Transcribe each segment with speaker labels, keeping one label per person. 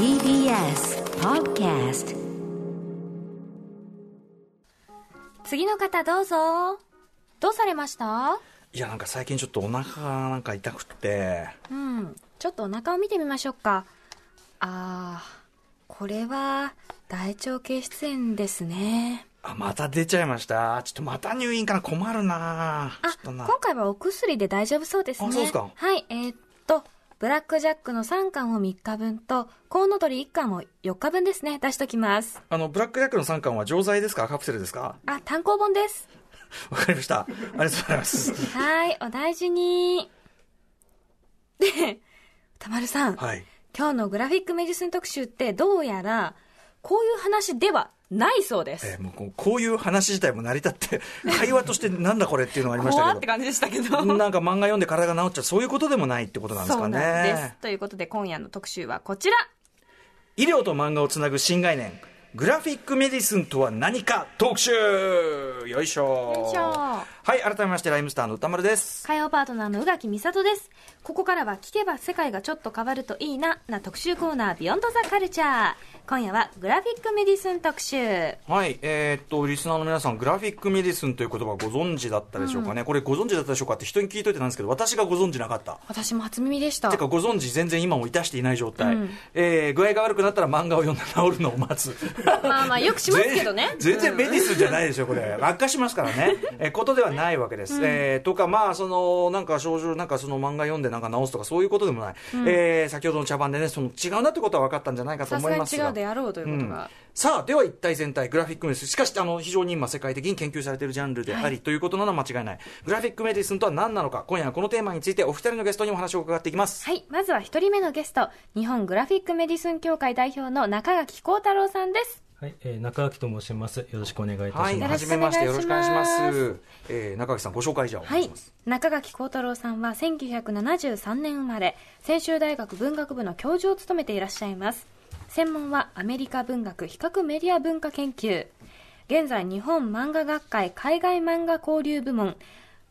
Speaker 1: TBS Podcast
Speaker 2: 次の方どうぞ。どうされました？
Speaker 3: いやなんか最近ちょっとお腹がなんか痛くて
Speaker 2: うん。ちょっとお腹を見てみましょうか。あー、これは大腸系出炎ですね。
Speaker 3: あまた出ちゃいました？ちょっとまた入院かな？困るな
Speaker 2: あ
Speaker 3: ちょっとな
Speaker 2: 今回はお薬で大丈夫そうですね。
Speaker 3: あそうですか
Speaker 2: はい、えーっと、ブラックジャックの3巻を3日分と、コウノトリ1巻を4日分ですね、出しときます。
Speaker 3: あのブラックジャックの3巻は錠剤ですか？カプセルですか？
Speaker 2: あ、単行本です。
Speaker 3: わかりましたありがとうございます
Speaker 2: はい、お大事に。で、たまるさん。
Speaker 3: はい
Speaker 2: 今日のグラフィックメディスン特集ってどうやらこういう話ではないそうです。
Speaker 3: えーもうこうこういう話自体も成り立って 会話としてなんだこれっていうのがありましたけ
Speaker 2: 怖って感じでしたけど。
Speaker 3: ど なんか漫画読んで体が治っちゃうそういうことでもないってことなんですか
Speaker 2: そうなんです
Speaker 3: ね。
Speaker 2: ということで今夜の特集はこちら。
Speaker 3: 医療と漫画をつなぐ新概念グラフィックメディスンとは何か特集よいしょ
Speaker 2: よいしょ
Speaker 3: はい改めましてライムスターの歌丸です。
Speaker 2: 火曜パートナーの宇垣美里です。ここからは聞けば世界がちょっと変わるといいなな特集コーナービヨンドザカルチャー。今夜はグラフィックメディスン特集。
Speaker 3: はいえーっとリスナーの皆さんグラフィックメディスンという言葉ご存知だったでしょうかね、これご存知だったでしょうかって人に聞いといてなんですけど私がご存知なかった。
Speaker 2: 私も初耳でした。
Speaker 3: て。かご存知全然今もいたしていない状態、
Speaker 2: うん。
Speaker 3: えー具合が悪くなったら漫画を読んで治るのを待つ。
Speaker 2: まあまあよくしますけどね。
Speaker 3: 全全然メディスンじゃないでしょ、これ、悪化しますからね、えーことではないわけです。えーとか、まあ、そのなんか症状、なんかその漫画読んでなんか治すとか、そういうことでもない、えー先ほどの茶番でね、その違うなってことは分かったんじゃないかと思いますが。
Speaker 2: 違うであろうということが。
Speaker 3: さあ、では一体全体、グラフィックメディスン。しかし、あの、非常に今世界的に研究されているジャンルであり、ということなのは間違いない。グラフィックメディスンとは何なのか、今夜はこのテーマについてお二人のゲストにお話を伺っていきます。
Speaker 2: はい。まずは一人目のゲスト、日本グラフィックメディスン協会代表の中垣恒太郎さんです。
Speaker 4: はい、えー中垣と申します。よろしくお願いいたします。
Speaker 3: はい、めまして、よろしくお願いします。えー中垣さん、ご紹介じゃ
Speaker 2: はい
Speaker 3: 願いします。。
Speaker 2: 中垣恒太郎さんは1973年生まれ、専修大学文学部の教授を務めていらっしゃいます。専門はアメリカ文学比較メディア文化研究。現在、日本漫画学会海外漫画交流部門、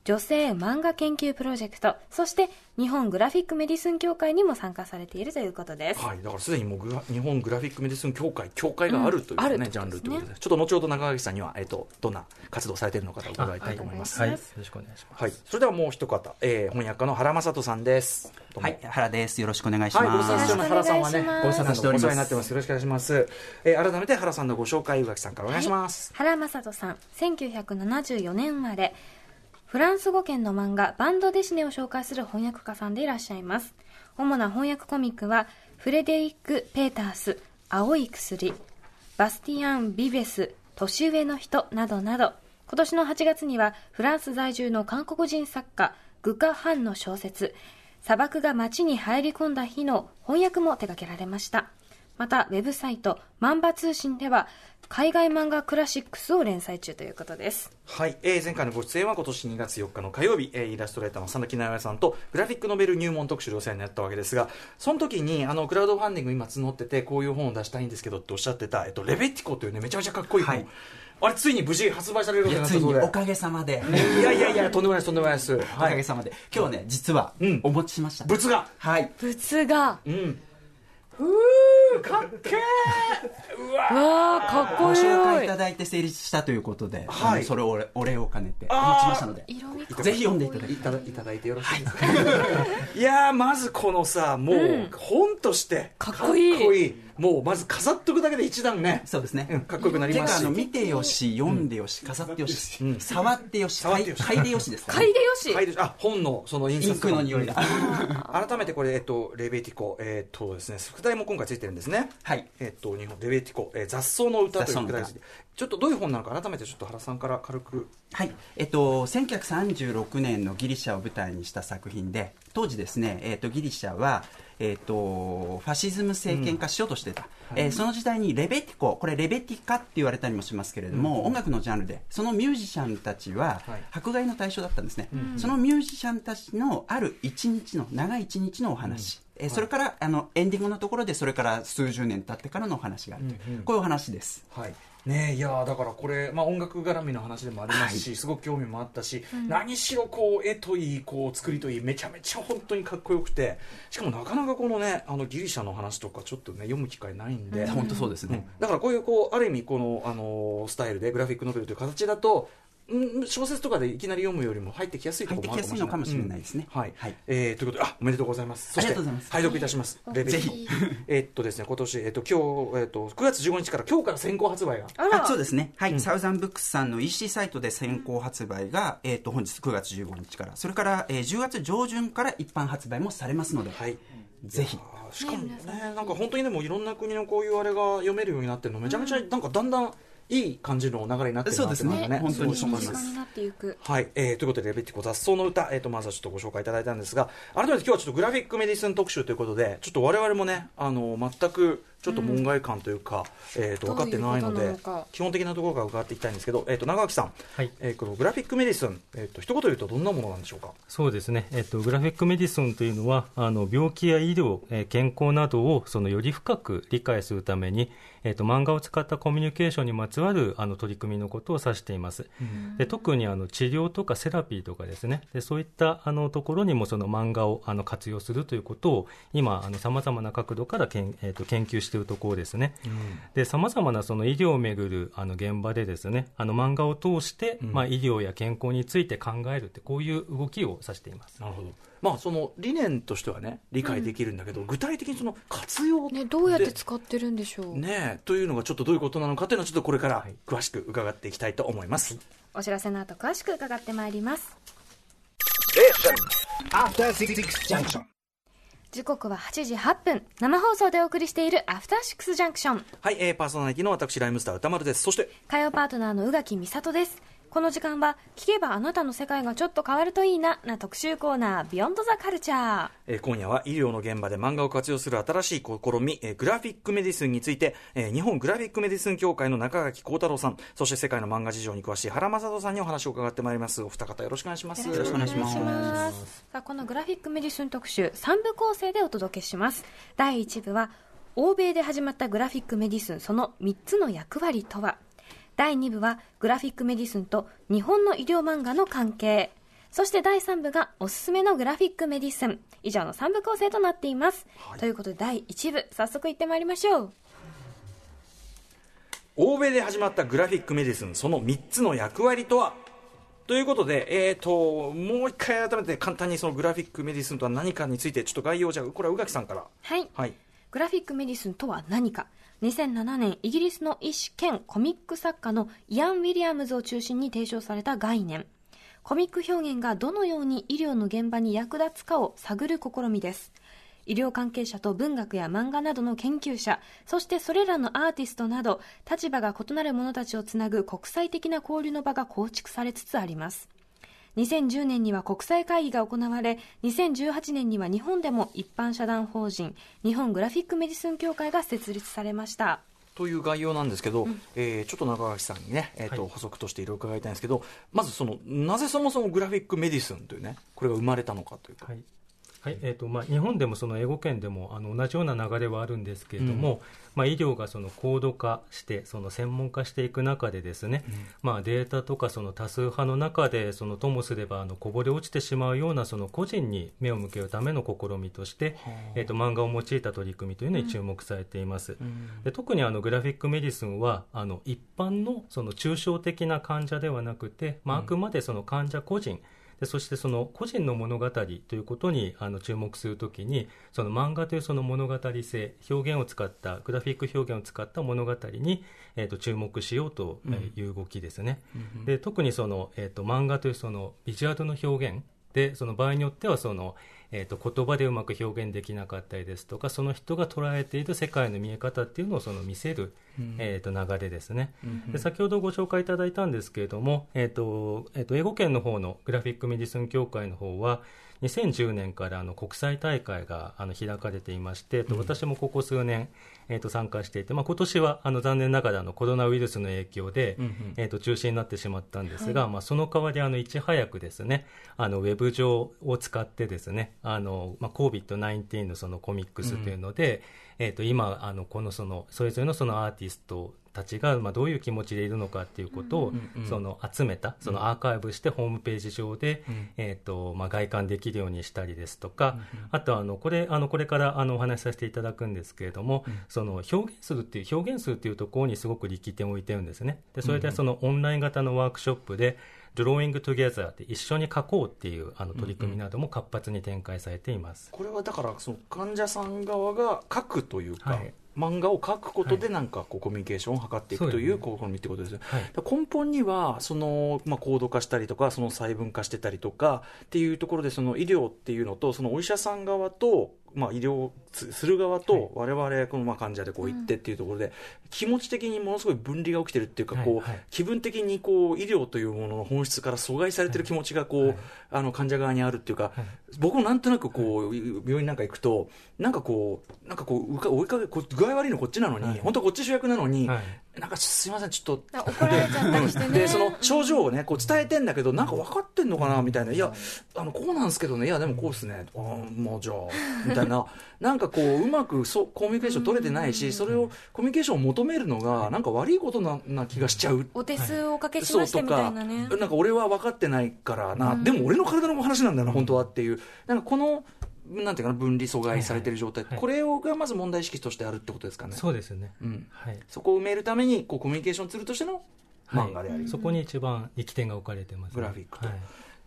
Speaker 2: 女性漫画研究プロジェクト、そして日本グラフィックメディスン協会にも参加されているということです。
Speaker 3: はい、だからすでにもうグラ日本グラフィックメディスン協会、協会があるという、ね
Speaker 2: うんあるって
Speaker 3: ジャンル
Speaker 2: こと
Speaker 3: いうことで、ちょっと後ほど中垣さんには、えっと、どんな活動されているのかと伺いたいと思います。
Speaker 4: はい、
Speaker 3: はい
Speaker 4: よろしくお願いします。
Speaker 3: それではもう一方、えー翻訳家の原正人さんです。
Speaker 5: はい、原です。よろしくお願いし
Speaker 3: はい、ご
Speaker 5: ます。
Speaker 3: 無沙汰しております原さんはね、ご無沙汰しております。お
Speaker 5: お世話になっ
Speaker 3: ててますす。よろしくお願いします。えー改めて原さんのご紹介、宇垣さんからお願いします。
Speaker 2: 原正人さん1974年生まれフランス語圏の漫画バンドデシネを紹介する翻訳家さんでいらっしゃいます。主な翻訳コミックはフレデリック・ペータース青い薬バスティアン・ビベス年上の人などなど。今年の8月にはフランス在住の韓国人作家グカ・ハンの小説砂漠が街に入り込んだ日の翻訳も手掛けられました。また、ウェブサイト、万場通信では、海外漫画クラシックスを連載中ということです。
Speaker 3: はい、えー前回のご出演は今年2月4日の火曜日、えーイラストレーターの佐々木直哉さんとグラフィックノベル入門特集でお世話になったわけですがその時にあのクラウドファンディング今募っててこういう本を出したいんですけどっておっしゃってた、えっと、レベティコというねめちゃめちゃかっこいい本、
Speaker 5: はい。
Speaker 3: あれついに無事発売されること
Speaker 5: いやつい
Speaker 3: になったそうで
Speaker 5: におかげさまで、
Speaker 3: いやいやいやとんでもないですとんでもないです、
Speaker 5: お
Speaker 3: はい、
Speaker 5: かげさまで、今日ね、実は
Speaker 3: うん。
Speaker 5: お持ちしました。
Speaker 3: 物が
Speaker 5: はい。
Speaker 2: 物が、
Speaker 3: うん。ふーかっけー。うわ
Speaker 2: わあ、かっこ
Speaker 5: ご紹介
Speaker 2: いい
Speaker 5: いた。だいて成立したということで、
Speaker 3: はい。
Speaker 5: それをお礼を兼ねてお持ちしましたので、ぜひ読んでいただい。
Speaker 3: いただいただいてよろしいですか、い、やーまずこのさもう、本として
Speaker 2: かっこいい。
Speaker 3: もうまず飾っとくだけで一段ね
Speaker 5: そうですね。
Speaker 3: うんかっこよくなりますし。
Speaker 5: 見てよし、読んでよし、飾ってよし、触ってよし、
Speaker 3: 触ってよし。
Speaker 5: 嗅いでよしです
Speaker 2: 嗅いでよし。
Speaker 3: はいであ本のその印
Speaker 5: イン
Speaker 3: 刷
Speaker 5: の匂いだ。
Speaker 3: 改めてこれ、えっと、レベティコ、えっとですね、副題も今回ついてるんですね。
Speaker 5: はい。
Speaker 3: えっと、日本レベティコ、えー雑草の歌というちょっとどういう本なのか、改めてちょっと原さんから軽く。
Speaker 5: はい、えっと、1936年のギリシャを舞台にした作品で当時ですね、えっと、ギリシャは、えっと、ファシズム政権化しようとしてた、えーその時代にレベティコこれレベティカって言われたりもしますけれども、音楽のジャンルでそのミュージシャンたちは
Speaker 3: はい。
Speaker 5: 迫害の対象だったんですね、そのミュージシャンたちのある一日の長い一日のお話、えーそれからあのエンディングのところでそれから数十年経ってからのお話があるという、こういうお話です。
Speaker 3: はい。ねえいやーだからこれ、まあ、音楽絡みの話でもありますし、すごく興味もあったし、何しろこう絵といいこう作りといいめちゃめちゃ本当にかっこよくてしかもなかなかこのねあのギリシャの話とかちょっとね読む機会ないんで、
Speaker 5: 本当そうですね。
Speaker 3: だからこういうこうある意味この、あのースタイルでグラフィックノベルという形だとうん小説とかでいきなり読むよりも入ってきやすいところもあるかもしれない。
Speaker 5: 入ってきやすいのかもしれないですね。
Speaker 3: うん。はい、
Speaker 5: はい。
Speaker 3: えーということであおめでとうございます。そして
Speaker 5: ありがとうございます。
Speaker 3: 拝読いたします、
Speaker 5: ぜひ。
Speaker 3: えーっとですね今年、えーっと今日、えーっと9月15日から今日から先行発売が。
Speaker 2: あ
Speaker 5: そうですね、はい。サウザンブックスさんの EC サイトで先行発売が、えー、と本日9月15日から、それから、えー10月上旬から一般発売もされますので、
Speaker 3: はい。
Speaker 5: ぜひ。
Speaker 3: しかもねなんか本当にでもいろんな国のこういうあれが読めるようになってるのめちゃめちゃなんかだんだんいい感じの流れになってるなっていうのがね
Speaker 5: そうですね。本当に
Speaker 3: 思います。
Speaker 2: 身近になっていく。
Speaker 3: はい、えーということで、レベティコ雑草の歌、えーと、まずはちょっとご紹介いただいたんですが、改めて今日はちょっとグラフィックメディスン特集ということで、ちょっと我々もね、あの、全くちょっと門外漢というか、えーと、分かってないので基本的なところから伺っていきたいんですけど、えーと、中垣さん、
Speaker 4: はい。
Speaker 3: えーこのグラフィックメディスン、えーと、一言で言うとどんなものなんでしょうか？
Speaker 4: そうですね、えっと、グラフィックメディスンというのは、あの病気や医療、えー健康などをそのより深く理解するために、えっと、漫画を使ったコミュニケーションにまつわるあの取り組みのことを指しています。で特にあの治療とかセラピーとかですね、でそういったあのところにもその漫画をあの活用するということを、今、さまざまな角度からけん、えっと研究しているところですね。でさまざまなその医療をめぐるあの現場でですねあの漫画を通して、まあ、医療や健康について考えるってこういう動きを指しています。
Speaker 3: なるほど。まあ、その理念としてはね、理解できるんだけど、具体的にその活用
Speaker 2: ねどうやって使ってるんでしょう、
Speaker 3: ねというのがちょっとどういうことなのかというのはちょっとこれから詳しく伺っていきたいと思います。
Speaker 2: お知らせの後詳しく伺ってまいります.時刻は8時8分。生放送でお送りしているアフターシックスジャンクション。
Speaker 3: はい、えーパーソナリティの私、ライムスター歌丸です。そして、
Speaker 2: 火曜パートナーの宇垣美里ですこの時間は聞けばあなたの世界がちょっと変わるといいなな特集コーナービヨンドザカルチャー
Speaker 3: えー今夜は医療の現場で漫画を活用する新しい試み、えーグラフィックメディスンについて、えー日本グラフィックメディスン協会の中垣恒太郎さん、そして世界の漫画事情に詳しい原正人さんにお話を伺ってまいります。お二方よろしくお願いします。
Speaker 5: よろしくお願いします
Speaker 2: ますさあこのグラフィックメディスン特集3部構成でお届けします第1部は欧米で始まったグラフィックメディスンその3つの役割とは第2部はグラフィックメディスンと日本の医療漫画の関係。そして第3部がおすすめのグラフィックメディスン。以上の3部構成となっています、ということで第1部早速いってまいりましょう。
Speaker 3: 欧米で始まったグラフィックメディスン、その3つの役割とは？ということで、えー、ともう一回改めて簡単にそのグラフィックメディスンとは何かについて、ちょっと概要じゃあ、これは中垣さんから。
Speaker 2: はい。
Speaker 3: はい。
Speaker 2: グラフィックメディスンとは何か？2007年イギリスの医師兼コミック作家のイアン・ウィリアムズを中心に提唱された概念。コミック表現がどのように医療の現場に役立つかを探る試みです。医療関係者と文学や漫画などの研究者そしてそれらのアーティストなど立場が異なる者たちをつなぐ国際的な交流の場が構築されつつあります。2010年には国際会議が行われ2018年には日本でも一般社団法人日本グラフィックメディスン協会が設立されました。
Speaker 3: という概要なんですけど、えーちょっと中垣さんにね、えーと
Speaker 4: はい。
Speaker 3: 補足としていろいろ伺いたいんですけど、まずその、なぜそもそもグラフィックメディスンというね、これが生まれたのかというか。
Speaker 4: はいはいえーとまあ、日本でもその英語圏でもあの同じような流れはあるんですけれども、まあ、医療がその高度化してその専門化していく中でですね、まあ、データとかその多数派の中でそのともすればあのこぼれ落ちてしまうようなその個人に目を向けるための試みとして、えー、と漫画を用いた取り組みというのに注目されています。で特にあのグラフィックメディスンはあの一般のその抽象的な患者ではなくて、まあ、あくまでその患者個人、でそしてその個人の物語ということにあの注目するときにその漫画というその物語性表現を使ったグラフィック表現を使った物語に、えー、と注目しようという動きですね、で特にその、えー、と漫画というそのビジュアルの表現でその場合によってはその、えー、と言葉でうまく表現できなかったりですとかその人が捉えている世界の見え方っていうのをその見せる、えー、と流れですね、で先ほどご紹介いただいたんですけれども、えーとえー、と英語圏の方のグラフィックメディスン協会の方は2010年からあの国際大会があの開かれていまして、うん、私もここ数年、えー、と参加していて、まあ今年はあの残念ながらのコロナウイルスの影響で、うんうん、えー、と中止になってしまったんですが、はい、まあ、その代わりあのいち早くですねあのウェブ上を使ってですねあの、まあ、COVID-19 のそのコミックスというので、うん、えー、と今あのこのそのそれぞれのそのアーティストたちがまあどういう気持ちでいるのかっていうことをその集めたそのアーカイブしてホームページ上でえとまあ外観できるようにしたりですとかあとあのこれあのこれからあのお話しさせていただくんですけれどもその表現するっていう表現するっていうところにすごく力点を置いてるんですね。でそれでそのオンライン型のワークショップでドローイングトゥゲザーで一緒に書こうっていうあの取り組みなども活発に展開されています、
Speaker 3: これはだからその患者さん側が書くというか、はい、漫画を描くことでなんかこうコミュニケーションを図っていくという試みってことですよ、はい、根本にはその、まあ、高度化したりとかその細分化してたりとかっていうところでその医療っていうのとそのお医者さん側とまあ、医療する側と我々このまあ患者でこう行ってっていうところで、気持ち的にものすごい分離が起きてるっていうかこう、気分的にこう医療というものの本質から阻害されてる気持ちがこう、あの患者側にあるっていうか、僕もなんとなくこう病院なんか行くとなんかこうなんかこう追いかけこ具合悪いのこっちなのに、本当こっち主役なのに、なんかすみませんちょっと
Speaker 2: 怒られちゃったりしてね。
Speaker 3: でその症状をねこう伝えてんだけどなんか分かってんのかなみたいな。いやあのこうなんですけどね。いやでもこうですね。あもうじゃあみたいななんかこううまくそコミュニケーション取れてないしそれをコミュニケーションを求めるのがなんか悪いことなな気がしちゃう。
Speaker 2: お手数をおかけしましたみたいなね。
Speaker 3: なんか俺は分かってないからな。でも俺の体の話なんだよな本当はっていう。なんかこのなんていうかな分離阻害されてる状態、はい。はい、これをがまず問題意識としてあるってことですかね。
Speaker 4: そうですね。
Speaker 3: うん。はい。そこを埋めるためにこうコミュニケーションツールとしての漫画であり、はい、
Speaker 4: そこに一番力点が置かれてます、
Speaker 3: ね、グラフィックと。はい、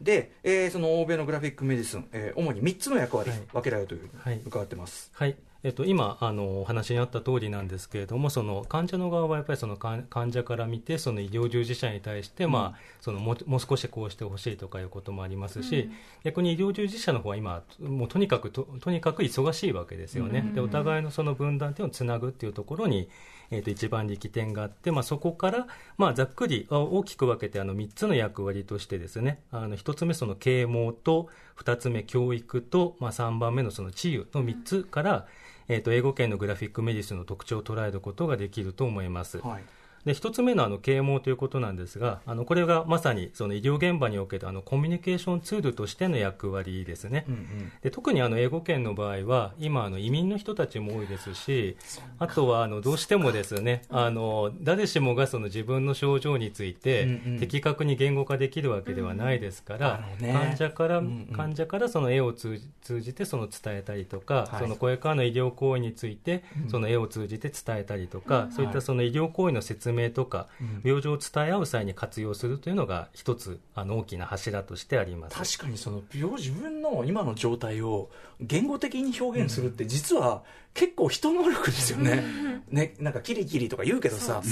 Speaker 3: で、えー、その欧米のグラフィックメディスン、えー、主に3つの役割、分けられるというふうに伺ってます。
Speaker 4: はい、はいえっと、今あのお話にあった通りなんですけれどもその患者の側はやっぱりその患者から見てその医療従事者に対して、うん、まあ、そのももう少しこうしてほしいとかいうこともありますし、うん、逆に医療従事者の方は今もうとにかくととにかく忙しいわけですよね、うん、でお互いのその分断点をつなぐっていうところに、えー、と一番力点があって、まあ、そこから、まあ、ざっくり大きく分けてあの3つの役割としてですねあの1つ目その啓蒙と2つ目教育と、まあ、3番目のその治癒の3つから、えー、と英語圏のグラフィックメディスの特徴を捉えることができると思います。はいで一つ目のあの啓蒙ということなんですが、あのこれがまさにその医療現場におけるあのコミュニケーションツールとしての役割ですね。うんうん、で特にあの英語圏の場合は、今あの移民の人たちも多いですし、あとはあのどうしてもですね、あの誰しもがその自分の症状について的確に言語化できるわけではないですから、うんうん、患者から、うんうん、患者からその絵を通じてその伝えたりとか、はい、そのこれからの医療行為についてその絵を通じて伝えたりとか、そういったその医療行為の説明明とか、病状を伝え合う際に活用するというのが一つあの大きな柱としてあります。
Speaker 3: 確かにその病自分の今の状態を言語的に表現するって実は結構人能力ですよね,、ねなんかキリキリとか言うけどさ。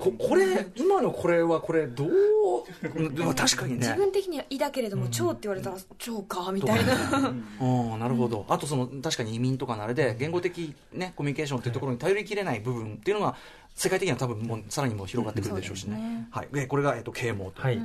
Speaker 3: ここれ今のこれはこれどう？確かにね。
Speaker 2: 自分的には胃だけれども腸って言われたら腸かみたいな。
Speaker 3: あ なるほど。あとその確かに移民とかのあれで言語的、ね、コミュニケーションっていうところに頼りきれない部分っていうのが世界的には多分もうさらにも広がってくるでしょうしね。ね。はい、でこれが、えっと、啓蒙と、はい、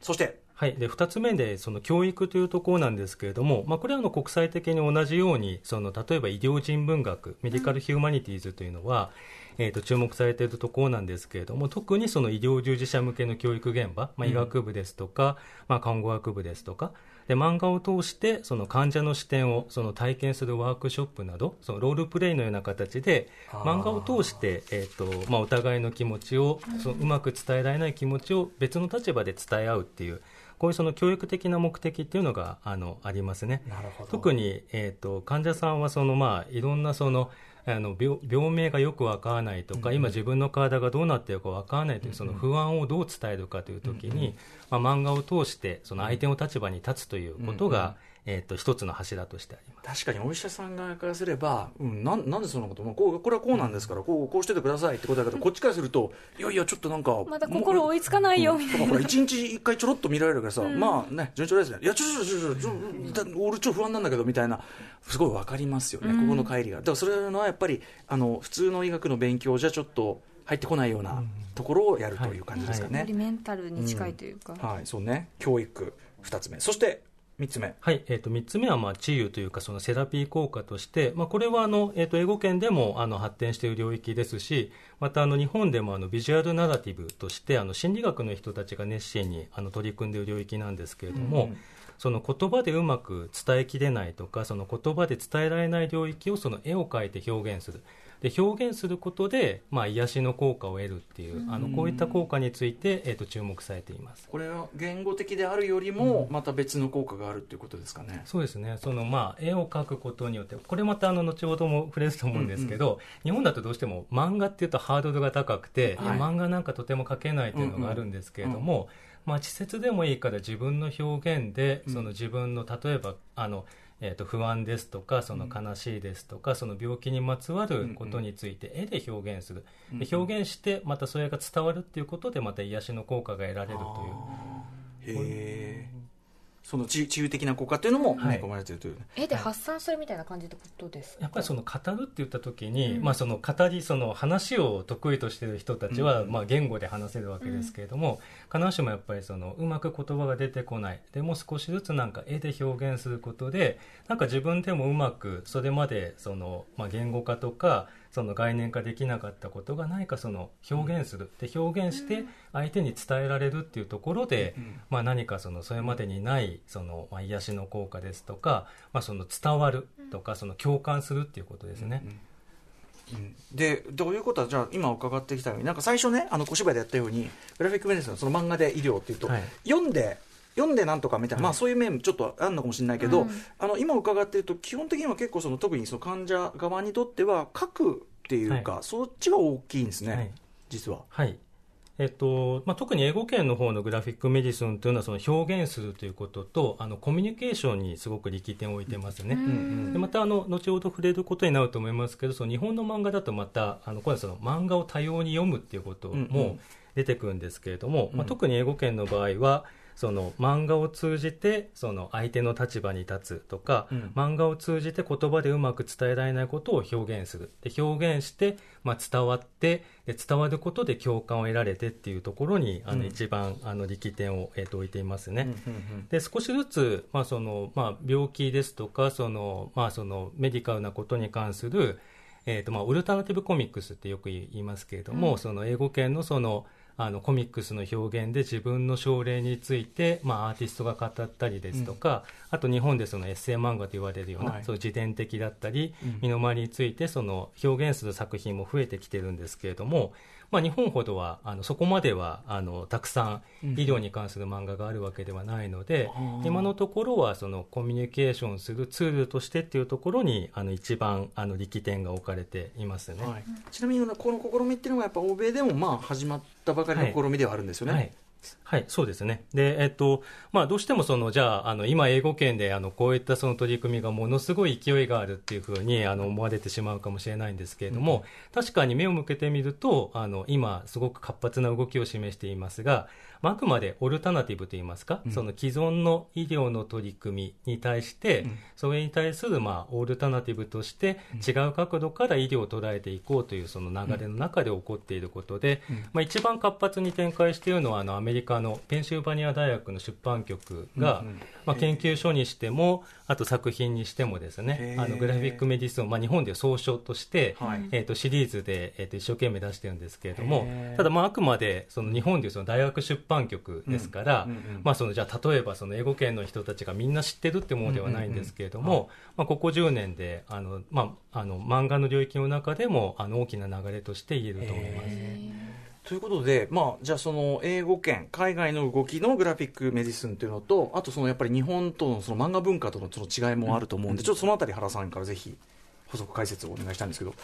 Speaker 3: そして
Speaker 4: はい、で2つ目でその教育というところなんですけれども、まあ、これはの国際的に同じようにその例えば医療人文学メディカル・ヒューマニティーズというのは、えー、と注目されているところなんですけれども特にその医療従事者向けの教育現場、まあ、医学部ですとか、まあ、看護学部ですとかで漫画を通してその患者の視点をその体験するワークショップなどそのロールプレイのような形で漫画を通して、えーとまあ、お互いの気持ちをそのうまく伝えられない気持ちを別の立場で伝え合うっていうこういうその教育的な目的っていうのがあのありますね。特に、えーと、患者さんはその、まあ、いろんなそのあの病病名がよくわからないとか、うん、今自分の体がどうなっているかわからないというその不安をどう伝えるかというときに、まあ、漫画を通してその相手の立場に立つということが、えー、と一つの柱としてあり
Speaker 3: ます。確かにお医者さん側からすれば、うん、なんなんでそんなこと、まあ、こうこれはこうなんですからこうこうしててくださいってことだけどこっちからするといやいやちょっとなんか
Speaker 2: まだ心追いつかないよ
Speaker 3: みたいな、うん、ほら一日一回ちょろっと見られるからさ、うん、まあね順調ですね。いやちょちょちょちょ俺ちょっと不安なんだけどみたいな。すごいわかりますよね、ここの帰りが。だからそれはやっぱりあの普通の医学の勉強じゃちょっと入ってこないようなところをやるという感じですかね、
Speaker 2: はい。はい、メンタルに近いというか、
Speaker 3: はい、そうね。教育。2つ目。そして3つ目。
Speaker 4: はい、えー、と3つ目は、まあ、治癒というかそのセラピー効果として、まあ、これはあの、えー、と英語圏でもあの発展している領域ですしまたあの日本でもあのビジュアルナラティブとしてあの心理学の人たちが熱心にあの取り組んでいる領域なんですけれども、
Speaker 3: うん
Speaker 4: その言葉でうまく伝えきれないとかその言葉で伝えられない領域をその絵を描いて表現する。で表現することで、まあ、癒しの効果を得るっていう、あのこういった効果について、えー、と注目されています。
Speaker 3: これは言語的であるよりもまた別の効果があるっていうことですかね、
Speaker 4: そうですね。その、まあ、絵を描くことによってこれまたあの後ほども触れると思うんですけど、日本だとどうしても漫画っていうとハードルが高くて、
Speaker 3: はい。
Speaker 4: 漫画なんかとても描けないというのがあるんですけれども、まあ、稚拙でもいいから自分の表現でその自分の例えばあの、えー、と不安ですとかその悲しいですとか、その病気にまつわることについて絵で表現する、で表現してまたそれが伝わるっていうことでまた癒しの効果が得られるという。
Speaker 3: へえその治治癒的な効果っていうのも
Speaker 4: はい。
Speaker 3: 込まれているという、
Speaker 2: 絵で発散するみたいな感じってことですか？
Speaker 4: やっぱりその語るって言った時に、
Speaker 2: うん。
Speaker 4: まあ、その語りその話を得意としている人たちは、まあ、言語で話せるわけですけれども、必ずしもやっぱりそのうまく言葉が出てこない。でも少しずつなんか絵で表現することでなんか自分でもうまくそれまでその、まあ、言語化とかその概念化できなかったことが何かその表現する、で表現して相手に伝えられるっていうところで、まあ、何かそのそれまでにないその、まあ、癒しの効果ですとか、まあ、その伝わるとかその共感するっていうことですね。
Speaker 3: うんでどういうことはじゃあ今伺ってきたようになんか最初ねあの小芝居でやったようにグラフィックメディスその漫画で医療っていうと、
Speaker 4: はい。
Speaker 3: 読んで読んでなんとかみたいな、まあ、そういう面ちょっとあるのかもしれないけど、
Speaker 2: うん。
Speaker 3: あの今伺っていると基本的には結構その特にその患者側にとっては書くっていうか、そっちが大きいんですね、
Speaker 4: はい。
Speaker 3: 実は。
Speaker 4: はい。えっとまあ、特に英語圏の方のグラフィックメディスンというのはその表現するということとあのコミュニケーションにすごく力点を置いてますね。
Speaker 2: うん。
Speaker 4: でまたあの後ほど触れることになると思いますけどその日本の漫画だとまたあの今度はその漫画を多様に読むっていうこと
Speaker 3: うんうん。
Speaker 4: も出てくるんですけれども、まあ、
Speaker 3: うん。
Speaker 4: 特に英語圏の場合はその漫画を通じてその相手の立場に立つとか、
Speaker 3: うん。
Speaker 4: 漫画を通じて言葉でうまく伝えられないことを表現する。で表現して、まあ、伝わってで伝わることで共感を得られてっていうところにあの
Speaker 3: うん。
Speaker 4: 一番あの力点を、えーと置いていますね。で少しずつ、まあそのまあ、病気ですとかその、まあ、そのメディカルなことに関する、えーとまあ、オルタナティブコミックスってよく言いますけれども、
Speaker 2: うん。
Speaker 4: その英語圏のそのあのコミックスの表現で自分の症例について、まあ、アーティストが語ったりですとか、あと日本でそのエッセイ漫画と言われるような、
Speaker 3: はい。
Speaker 4: そう自伝的だったり、
Speaker 3: うん。
Speaker 4: 身の回りについてその表現する作品も増えてきてるんですけれども、まあ、日本ほどはあのそこまではあのたくさん医療に関する漫画があるわけではないので、
Speaker 3: うん
Speaker 4: 今のところはそのコミュニケーションするツールとしてっていうところにあの一番あの力点が置かれていますね。
Speaker 3: はい。ちなみにこの試みっていうのはやっぱ欧米でもまあ始まったばかりの試みではあるんですよね。
Speaker 4: はいはい、そうですね。で、えっと、まあ、どうしてもその、じゃあ、あの、今、英語圏で、あの、こういったその取り組みがものすごい勢いがあるっていうふうに、あの、思われてしまうかもしれないんですけれども、確かに目を向けてみると、あの、今、すごく活発な動きを示していますが、まああくまでオルタナティブといいますか、
Speaker 3: うん。
Speaker 4: その既存の医療の取り組みに対して、
Speaker 3: うん。
Speaker 4: それに対する、まあ、オルタナティブとして、違う角度から医療を捉えていこうという、その流れの中で起こっていることで、
Speaker 3: うん。
Speaker 4: まあ、一番活発に展開しているのはあのアメリカのペンシルバニア大学の出版局が、
Speaker 3: うんうん。
Speaker 4: まあ、研究書にしてもあと作品にしてもですねあのグラフィックメディスンを、まあ、日本では総書として、
Speaker 3: はい。
Speaker 4: えー、とシリーズで、えー、と一生懸命出してるんですけれどもただまああくまでその日本でいうその大学出版局ですから、
Speaker 3: うんうんうん
Speaker 4: まあ、そのじゃあ例えばその英語圏の人たちがみんな知ってるってものではないんですけれども、
Speaker 3: うんうん
Speaker 4: まあ、ここ10年であの、まあ、あの漫画の領域の中でもあの大きな流れとして言えると思います。
Speaker 3: ということで、まあ、じゃあその英語圏海外の動きのグラフィックメディスンというのとあとそのやっぱり日本とのその漫画文化とのその違いもあると思うんで、ちょっとそのあたり原さんからぜひ補足解説をお願いしたいんですけど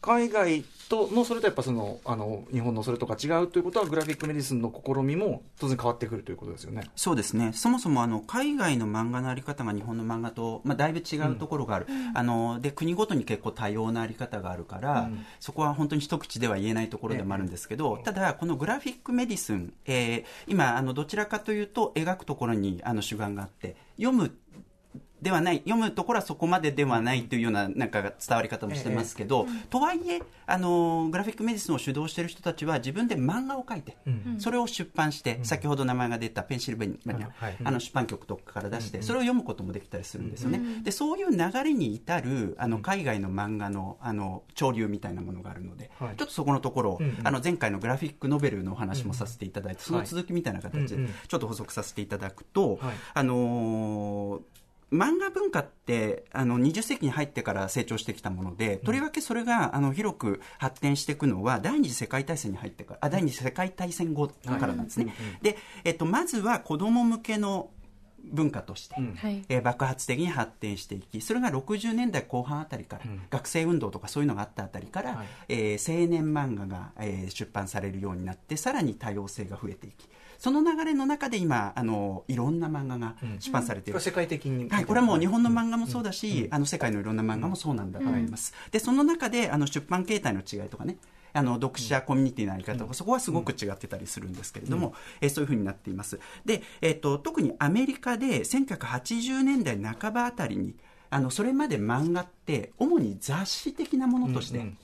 Speaker 3: 海外とのそれとやっぱそのあの日本のそれとか違うということはグラフィックメディスンの試みも当然変わってくるということですよね。
Speaker 5: そうですね、そもそもあの海外の漫画のあり方が日本の漫画と、まあ、だいぶ違うところがある、あので国ごとに結構多様なあり方があるから、
Speaker 3: うん。
Speaker 5: そこは本当に一口では言えないところでもあるんですけど、ただ、このグラフィックメディスン、えー今あの、どちらかというと描くところにあの主眼があって、読むではない。読むところはそこまでではないというようななんか伝わり方もしてますけど、とはいえあのグラフィックメディスンを主導している人たちは自分で漫画を描いて、それを出版して、先ほど名前が出たペンシルベニア、
Speaker 4: はい。
Speaker 5: あの出版局とかから出して、それを読むこともできたりするんですよね。でそういう流れに至るあの海外の漫画のあの潮流みたいなものがあるので、
Speaker 3: はい。
Speaker 5: ちょっとそこのところあの前回のグラフィックノベルのお話もさせていただいて、その続きみたいな形でちょっと補足させていただくと、
Speaker 3: はい。
Speaker 5: あのー漫画文化ってあの20世紀に入ってから成長してきたもので、とりわけそれがあの広く発展していくのは第二次世界大戦に入ってからあ第二次世界大戦後からなんですね、で、えっと、まずは子供向けの文化として、
Speaker 3: うん。
Speaker 2: はい。
Speaker 5: えー爆発的に発展していきそれが60年代後半あたりから、
Speaker 3: うん。
Speaker 5: 学生運動とかそういうのがあったあたりから、
Speaker 3: はい。
Speaker 5: えー青年漫画が、えー出版されるようになってさらに多様性が増えていきその流れの中で今あのいろんな漫画が出版されている、
Speaker 3: 世界的に
Speaker 5: はい、これはもう日本の漫画もそうだし、あの世界のいろんな漫画もそうなんだと思います。で、その中であの出版形態の違いとかね、あの読者コミュニティのあり方とか、そこはすごく違ってたりするんですけれども、えーそういうふうになっています。で、えっ、と、特にアメリカで1980年代半ばあたりに、あの、それまで漫画って、主に雑誌的なものとして、
Speaker 3: うんうん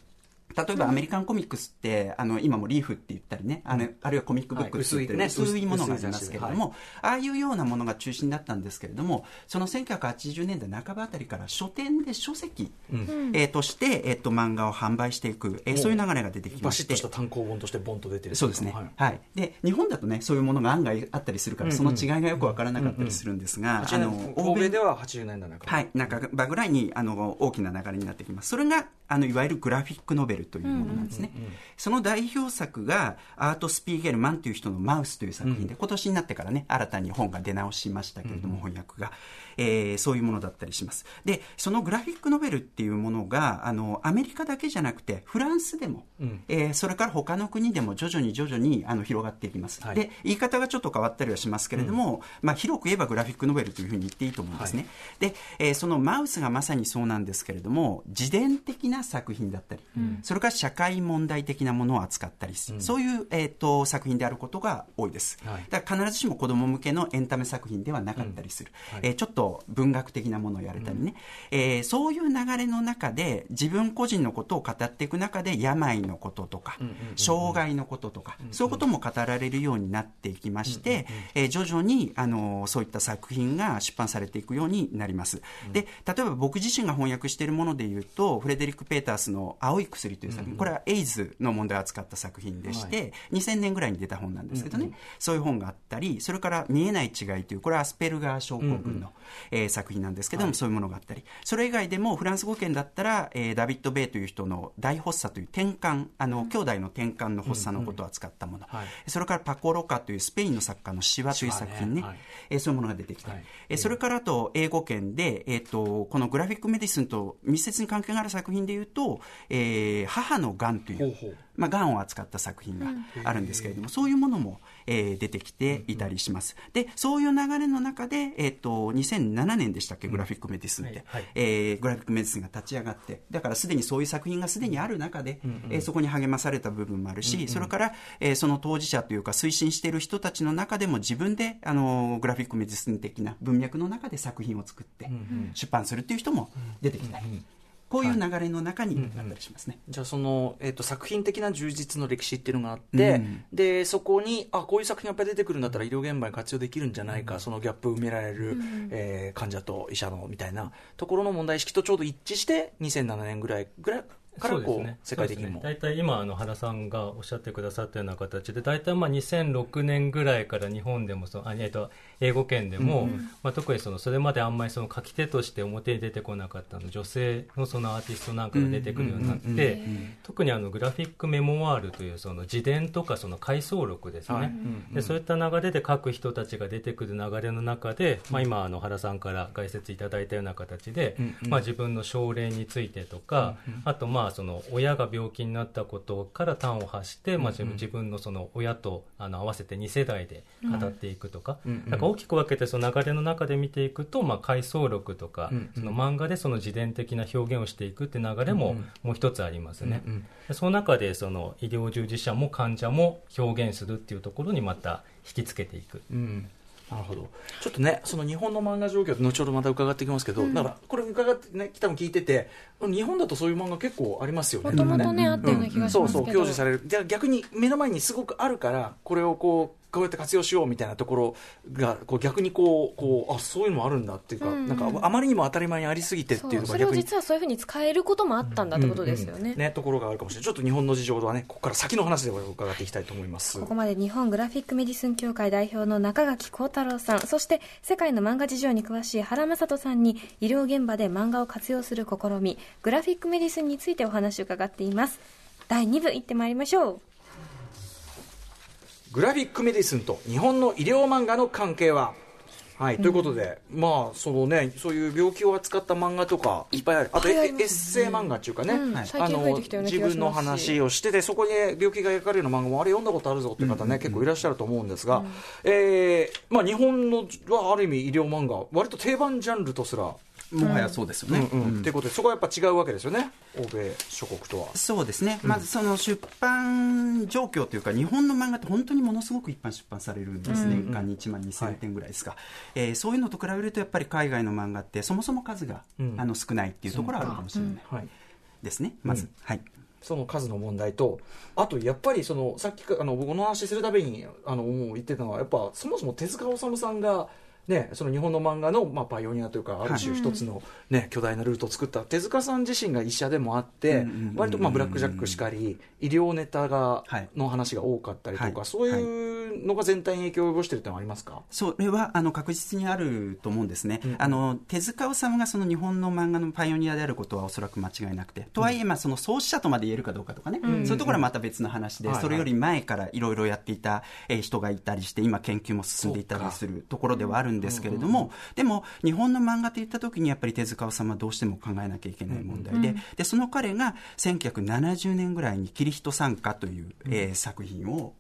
Speaker 5: 例えばアメリカンコミックスって、あの今もリーフって言ったりね、あのあるいはコミックブックって言って
Speaker 3: ね
Speaker 5: 薄いものがありますけれども、
Speaker 3: 薄
Speaker 5: ああいうようなものが中心だったんですけれども、その1980年代半ばあたりから書店で書籍、
Speaker 3: うん。
Speaker 5: えーとして、えー、と漫画を販売していく、えーそういう流れが出てきまして。
Speaker 3: バシッとした単行本としてボンと出てる
Speaker 5: そうですね、
Speaker 3: はい。
Speaker 5: はい。で日本だとねそういうものが案外あったりするから、その違いがよく分からなかったりするんですが、
Speaker 3: あの欧米では80年代中
Speaker 5: はい、半ばぐらいにあの大きな流れになってきます。それがあのいわゆるグラフィックノベルというものなんですね。その代表作がアート・スピーゲルマンという人の「マウス」という作品で、今年になってからね新たに本が出直しましたけれども、翻訳が、えーそういうものだったりします。でそのグラフィックノベルっていうものがあのアメリカだけじゃなくてフランスでも、
Speaker 3: うん
Speaker 5: えーそれから他の国でも徐々に徐々にあの広がっていきます。
Speaker 3: はい
Speaker 5: で言い方がちょっと変わったりはしますけれども、まあ、広く言えばグラフィックノベルというふうに言っていいと思うんですね。で、えーそのマウスがまさにそうなんですけれども自伝的な作品だったり、それから社会問題的なものを扱ったりする、そういう、えー、と作品であることが多いです、
Speaker 3: はい。
Speaker 5: だから必ずしも子供向けのエンタメ作品ではなかったりする、
Speaker 3: はい。
Speaker 5: えーちょっと文学的なものをやれたりね、えーそういう流れの中で自分個人のことを語っていく中で病のこととか、
Speaker 3: うんうんうん
Speaker 5: 障害のこととか、そういうことも語られるようになっていきまして、えー徐々にあのそういった作品が出版されていくようになります。で例えば僕自身が翻訳しているものでいうとフレデリック・ペータースの「青い薬」という作品、これはエイズの問題を扱った作品でして、2000年ぐらいに出た本なんですけどね、そういう本があったりそれから「見えない違い」というこれはアスペルガー症候群の、えー作品なんですけども、そういうものがあったり。それ以外でもフランス語圏だったら、えーダビッド・ベイという人の「大発作」という転換あの、兄弟の転換の発作のことを扱ったもの、
Speaker 3: はい。
Speaker 5: それからパコ・ロカというスペインの作家の「シワ」という作品ね。えーそういうものが出てきたり、
Speaker 3: はい。
Speaker 5: えーそれからあと英語圏で、えー、とこのグラフィックメディスンと密接に関係がある作品でいうと「えー母のがん」というまあ、がんを扱った作品があるんですけれども、そういうものも、えー出てきていたりします。で、そういう流れの中で、えっ、と、2007年でしたっけ、グラフィックメディスンって、
Speaker 4: はいはい。
Speaker 5: えーグラフィックメディスンが立ち上がって、だからすでにそういう作品がすでにある中で、えーそこに励まされた部分もあるし、それから、えーその当事者というか推進している人たちの中でも自分で、あのグラフィックメディスン的な文脈の中で作品を作って出版するっていう人も出てきたり、こういう流れの中になったりしますね。
Speaker 3: じゃあその、えー、と作品的な充実の歴史っていうのがあって、
Speaker 5: うん。
Speaker 3: でそこにあこういう作品がやっぱり出てくるんだったら医療現場に活用できるんじゃないか、そのギャップを埋められる、えー患者と医者のみたいなところの問題意識とちょうど一致して2007年ぐらいぐらいから
Speaker 4: ね。
Speaker 3: 世界的にも。
Speaker 4: ね。大体今あの原さんがおっしゃってくださったような形で大体まあ2006年ぐらいから日本でもそのあえっと英語圏でも、まあ、特にそのそれまであんまりその書き手として表に出てこなかったあの女性のそのアーティストなんかが出てくるようになって特にあのグラフィックメモワールというその自伝とかその回想録ですね、
Speaker 3: はい。うん
Speaker 4: でそういった流れで書く人たちが出てくる流れの中で、まあ、今あの原さんから解説いただいたような形で、まあ、自分の症例についてとか、あとまあその親が病気になったことから端を発して、まあ、自分のその親とあの合わせて2世代で語っていくとか,、なんか大きく分けてその流れの中で見ていくと、まあ、回想録とか、
Speaker 3: うんうん。
Speaker 4: その漫画でその自伝的な表現をしていくっていう流れももう一つありますね。
Speaker 3: うんうん。
Speaker 4: でその中でその医療従事者も患者も表現するっていうところにまた引きつけていく。
Speaker 3: うん。なるほど。ちょっとねその日本の漫画状況って後ほどまた伺ってきますけど、だからこれ伺ってね多分聞いてて日本だとそういう漫画結構ありますよね。
Speaker 2: もともとねあったような気がし
Speaker 3: そう
Speaker 2: ますけど。
Speaker 3: そう享受される。じゃあ逆に目の前にすごくあるからこれをこうこうやって活用しようみたいなところがこう逆にこうこうあそういうのもあるんだっていうか、
Speaker 2: うんうん。
Speaker 3: なんかあまりにも当たり前にありすぎてっていうの
Speaker 2: そうそれを
Speaker 3: が逆に
Speaker 2: 実はそういうふうに使えることもあったんだってことですよね,、
Speaker 3: うん。うんところがあるかもしれない。ちょっと日本の事情はねここから先の話で伺っていきたいと思います。
Speaker 2: ここまで日本グラフィックメディスン協会代表の中垣恒太郎さんそして世界の漫画事情に詳しい原正人さんに医療現場で漫画を活用する試みグラフィックメディスンについてお話を伺っています。第2部行ってまいりましょう
Speaker 3: グラフィックメディスンと日本の医療漫画の関係は？はい、ということで、まあ、そのね、そういう病気を扱った漫画とかいっぱいある。あと、エエッセイ漫画っていうかね、
Speaker 2: うん最近増えてきたような気
Speaker 3: 自分の話をしてて、そこで病気が描かれるような漫画も、あれ読んだことあるぞっていう方ね、結構いらっしゃると思うんですが、えーまあ、日本のはある意味医療漫画、割と定番ジャンルとすら、
Speaker 5: もはやそうですよね。
Speaker 3: うんうん。
Speaker 5: うん。
Speaker 3: っていうことで、そこはやっぱ違うわけですよね、欧米諸国とは。
Speaker 5: そうですね、まずその出版状況というか、日本の漫画って本当にものすごく一般出版されるんです、
Speaker 3: うん
Speaker 5: 年間に1万2000点ぐらいですか、えーそういうのと比べると、やっぱり海外の漫画って、そもそも数が、
Speaker 3: うん。
Speaker 5: あの少ないっていうところはあるかもしれない。
Speaker 3: はい。
Speaker 5: ですね、まず。
Speaker 3: うん。
Speaker 5: はい。
Speaker 3: その数の問題と、あとやっぱりそのさっきかあの僕の話するたびにあのもう言ってたのは、やっぱそもそも手塚治虫さんが、ね、その日本の漫画の、まあ、パイオニアというか、ある種一つの、ね巨大なルートを作った手塚さん自身が医者でもあって割と、まあ、ブラック・ジャックしかり、医療ネタが
Speaker 5: はい。
Speaker 3: の話が多かったりとか、
Speaker 5: はい。
Speaker 3: そういうのが全体に影響を及ぼしてるってのはありますか、
Speaker 5: それはあの確実にあると思うんですね、
Speaker 3: うん。
Speaker 5: あの手塚治虫がその日本の漫画のパイオニアであることはおそらく間違いなくて、とはいえ、まあ、その創始者とまで言えるかどうかとかね、
Speaker 2: うん
Speaker 5: そういうところはまた別の話で、
Speaker 3: はいはい。
Speaker 5: それより前からいろいろやっていた、えー人がいたりして、今、研究も進んでいたりするところではあるんですけれども、でも、日本の漫画といったときに、やっぱり手塚治虫はどうしても考えなきゃいけない問題で、でその彼が1970年ぐらいに、キリヒト参加という、えー作品を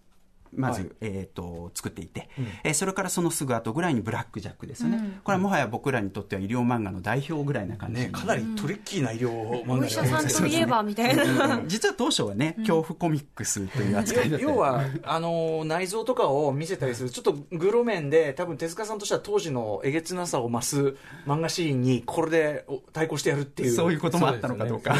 Speaker 5: まず、
Speaker 3: はい。
Speaker 5: えー、と作っていて、
Speaker 3: うん。
Speaker 5: えーそれからそのすぐ後ぐらいにブラック・ジャックですよね、
Speaker 2: うん
Speaker 5: これはもはや僕らにとっては医療漫画の代表ぐらいな感じ、
Speaker 3: ね、かなりトリッキーな医療漫画
Speaker 2: お医者さんといえばみたいな。
Speaker 5: 実は当初はね、恐怖コミックスという扱いだったり
Speaker 3: 要はあの内臓とかを見せたりするちょっとグロ面で多分手塚さんとしては当時のえげつなさを増す漫画シーンにこれでお対抗してやるっていう。
Speaker 5: そういうこともあったのかどうか。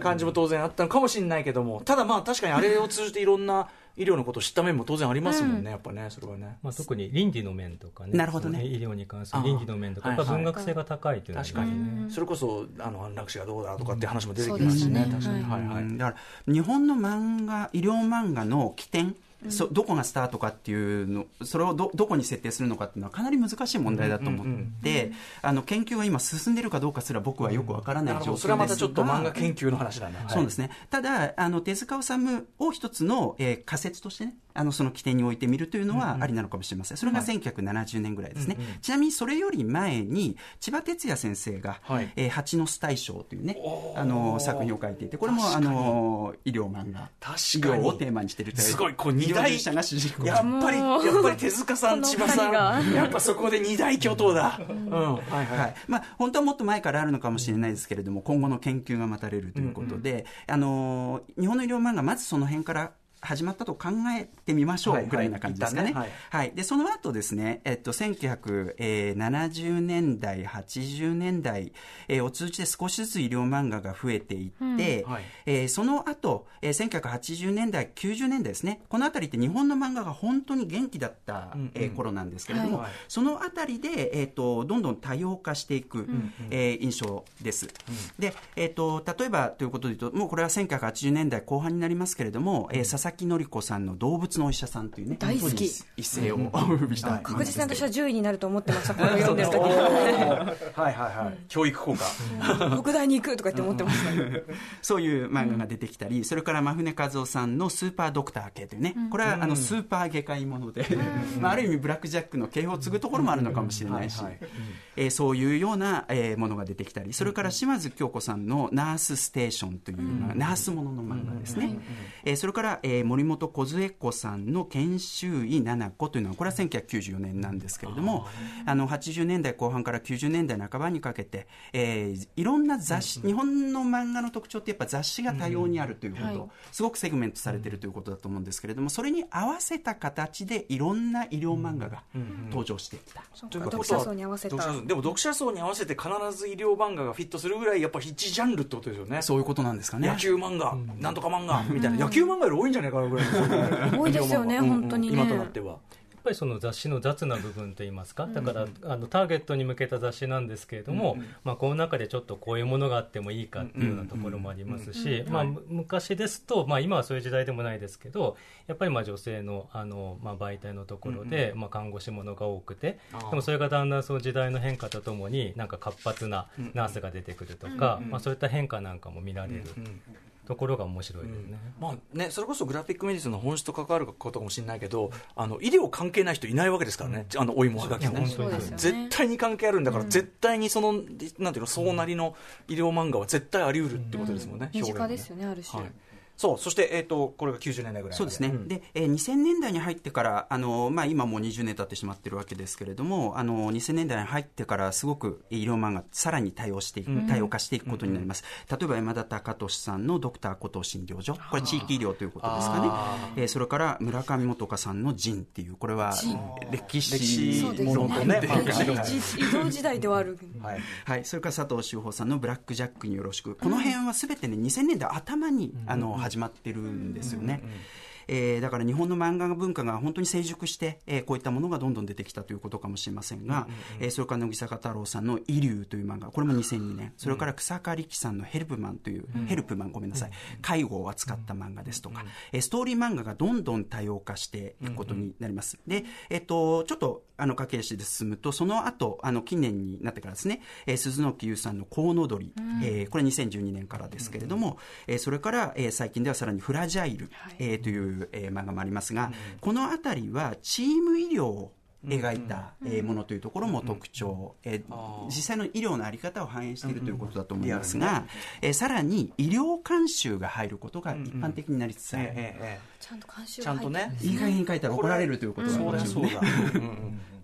Speaker 3: 感じも当然あったのかもしれないけどもただまあ確かにあれを通じていろんな医療のことを知った面も当然ありますもんね、やっぱねそれはね。
Speaker 4: まあ、特に倫理の面とかね
Speaker 5: なるほどね。
Speaker 4: 医療に関する倫理の面とかやっぱ文学性が高いっていうのはあり
Speaker 3: 確か
Speaker 4: ますね
Speaker 3: に、それこそあの安楽死がどうだとかっていう話も出てきますしね、
Speaker 2: うん
Speaker 3: 確かに、はいはい。
Speaker 5: うん。だから日本の漫画医療漫画の起点そどこがスタートかっていうのそれをどどこに設定するのかっていうのはかなり難しい問題だと思って、あの研究が今進んでいるかどうかすら僕はよくわからない状況ですが、
Speaker 3: ほどそれはまたちょっと漫画研究の話だね、はい
Speaker 5: そうですね。ただ、あの、手塚治虫を一つの、えー仮説としてね、あの、その起点に置いてみるというのはありなのかもしれません。それが1970年ぐらいですね。
Speaker 3: うんうん
Speaker 5: ちなみにそれより前に、千葉哲也先生が、
Speaker 3: はい
Speaker 5: えー蜂の巣大将というねあの、作品を書いていて、これも、あの、医療漫画。
Speaker 3: 確
Speaker 5: 医
Speaker 3: かに
Speaker 5: 療をテーマにしているという
Speaker 3: すごいこう二大
Speaker 5: 者が主人公。
Speaker 3: やっぱり、やっぱり手塚さん、千葉さん、やっぱそこで二大巨頭だ。うん、はい
Speaker 5: は
Speaker 3: はい
Speaker 5: い。まあ、本当はもっと前からあるのかもしれないですけれども、今後の研究が待たれるということで、あのー日本の医療漫画、まずその辺から始まったと考えてみましょ
Speaker 3: はいう
Speaker 5: ぐらいな感じですかね。
Speaker 3: はい
Speaker 5: はい。
Speaker 3: はい。
Speaker 5: で、その後ですね、えっと、1970年代、80年代、えーを通じて少しずつ医療漫画が増えていって、
Speaker 3: うん。はい。
Speaker 5: えーその後、えー1980年代、90年代ですね、このあたりって日本の漫画が本当に元気だった、
Speaker 3: うんうん。
Speaker 5: えー頃なんですけれども、
Speaker 3: はい。
Speaker 5: そのあたりで、えー、とどんどん多様化していく、えー印象です。で、えー、と例えばということで言うと、もうこれは1980年代後半になりますけれども、えー佐々木典子さんの動物のお医者さんというね、
Speaker 2: 大好き。
Speaker 5: 本当に一世を風靡した、
Speaker 2: 確実に私は10位になると思ってましたこれを読んでる時
Speaker 3: はいはいはい。教育効果。
Speaker 2: 北大に行くとかって思ってました
Speaker 5: そういう漫画が出てきたり、それから真船和夫さんのスーパードクター系というね、これはあのスーパー外科医もので、まあ、ある意味ブラックジャックの系譜を継ぐところもあるのかもしれないしえーそういうような、えーものが出てきたり、それから島津京子さんのナースステーションという、まあナースものの漫画ですね。えーそれから、えー森本梢子さんの研修医七子というのはこれは1994年なんですけれどもあの80年代後半から90年代半ばにかけて、えーいろんな雑誌、日本の漫画の特徴ってやっぱ雑誌が多様にあるということ、
Speaker 2: はい。
Speaker 5: すごくセグメントされているということだと思うんですけれどもそれに合わせた形でいろんな医療漫画が登場してきた。
Speaker 3: というか
Speaker 2: か読者層に合わせた。
Speaker 3: 読者層でも読者層に合わせて必ず医療漫画がフィットするぐらいやっぱ一ジャンルってことですよね。
Speaker 5: そういうことなんですかね。
Speaker 3: 野球漫画、なんとか漫画みたいな、野球漫画より多いんじゃないかなぐらいの
Speaker 2: 多いですよね 本当にね。
Speaker 3: うんうん今となっては。
Speaker 4: やっぱりその雑誌の雑な部分といいますか、だから、あのターゲットに向けた雑誌なんですけれども、まあ、この中でちょっとこういうものがあってもいいかっていうようなところもありますし、まあ、む昔ですと、まあ、今はそういう時代でもないですけど、やっぱりまあ女性のあの、まあ、媒体のところで、まあ、看護師ものが多くて、でもそれがだんだんその時代の変化とともに、なんか活発なナースが出てくるとか、まあ、そういった変化なんかも見られるところが面白いですね。
Speaker 3: まあね、それこそグラフィックメディスンの本質と関わることかもしれないけどあの医療関係ない人いないわけですからね、あのお芋はがきね。
Speaker 2: ね。
Speaker 3: 絶対に関係あるんだから、絶対にそのなんていうのそうなりの医療漫画は絶対あり得るってことですもんね、
Speaker 2: 身近ですよねある種、
Speaker 3: はい、そうそして、えー、とこれが90年代ぐらい
Speaker 5: そうですね、
Speaker 3: ん。
Speaker 5: でえー2000年代に入ってから、あのまあ、今もう20年経ってしまってるわけですけれども、あの2000年代に入ってから、すごく医療漫画、さらに多様していく、多様化していくことになります、例えば山田隆俊さんのドクターコトー診療所、これ、地域医療ということですかね、えーそれから村上元香さんのジンっていう、これは歴史
Speaker 3: ものとね、
Speaker 2: 移動時代ではある。
Speaker 3: はい。
Speaker 5: はい、それから佐藤修法さんの「ブラック・ジャックによろしく」この辺はすべてね2000年代頭に、あの始まってるんですよね。えーだから日本の漫画文化が本当に成熟して、えーこういったものがどんどん出てきたということかもしれませんが、えーそれから乃木坂太郎さんの「イリュウ」という漫画これも2002年。それから草刈力さんの「ヘルプマン」という、ヘルプマンごめんなさい。介護を扱った漫画ですとか、えーストーリー漫画がどんどん多様化していくことになります。で、えっと、ちょっとあの駆け足で進むとその後あの近年になってからですね、えー鈴木優さんの「コウノドリ」えーこれ2012年からですけれども、えーそれから、えー最近ではさらに「フラジャイル」えーという、えー漫画もありますが、この辺りはチーム医療を描いた、えーものというところも特徴、えー実際の医療の在り方を反映しているということだと思いますが、えーさらに医療監修が入ることが一般的になりつつある、
Speaker 3: えええ
Speaker 2: ちゃんと監修
Speaker 3: えちゃんとね。
Speaker 5: いい加減に書いたら怒られるということが
Speaker 3: そりゃそう
Speaker 5: ね
Speaker 3: だ、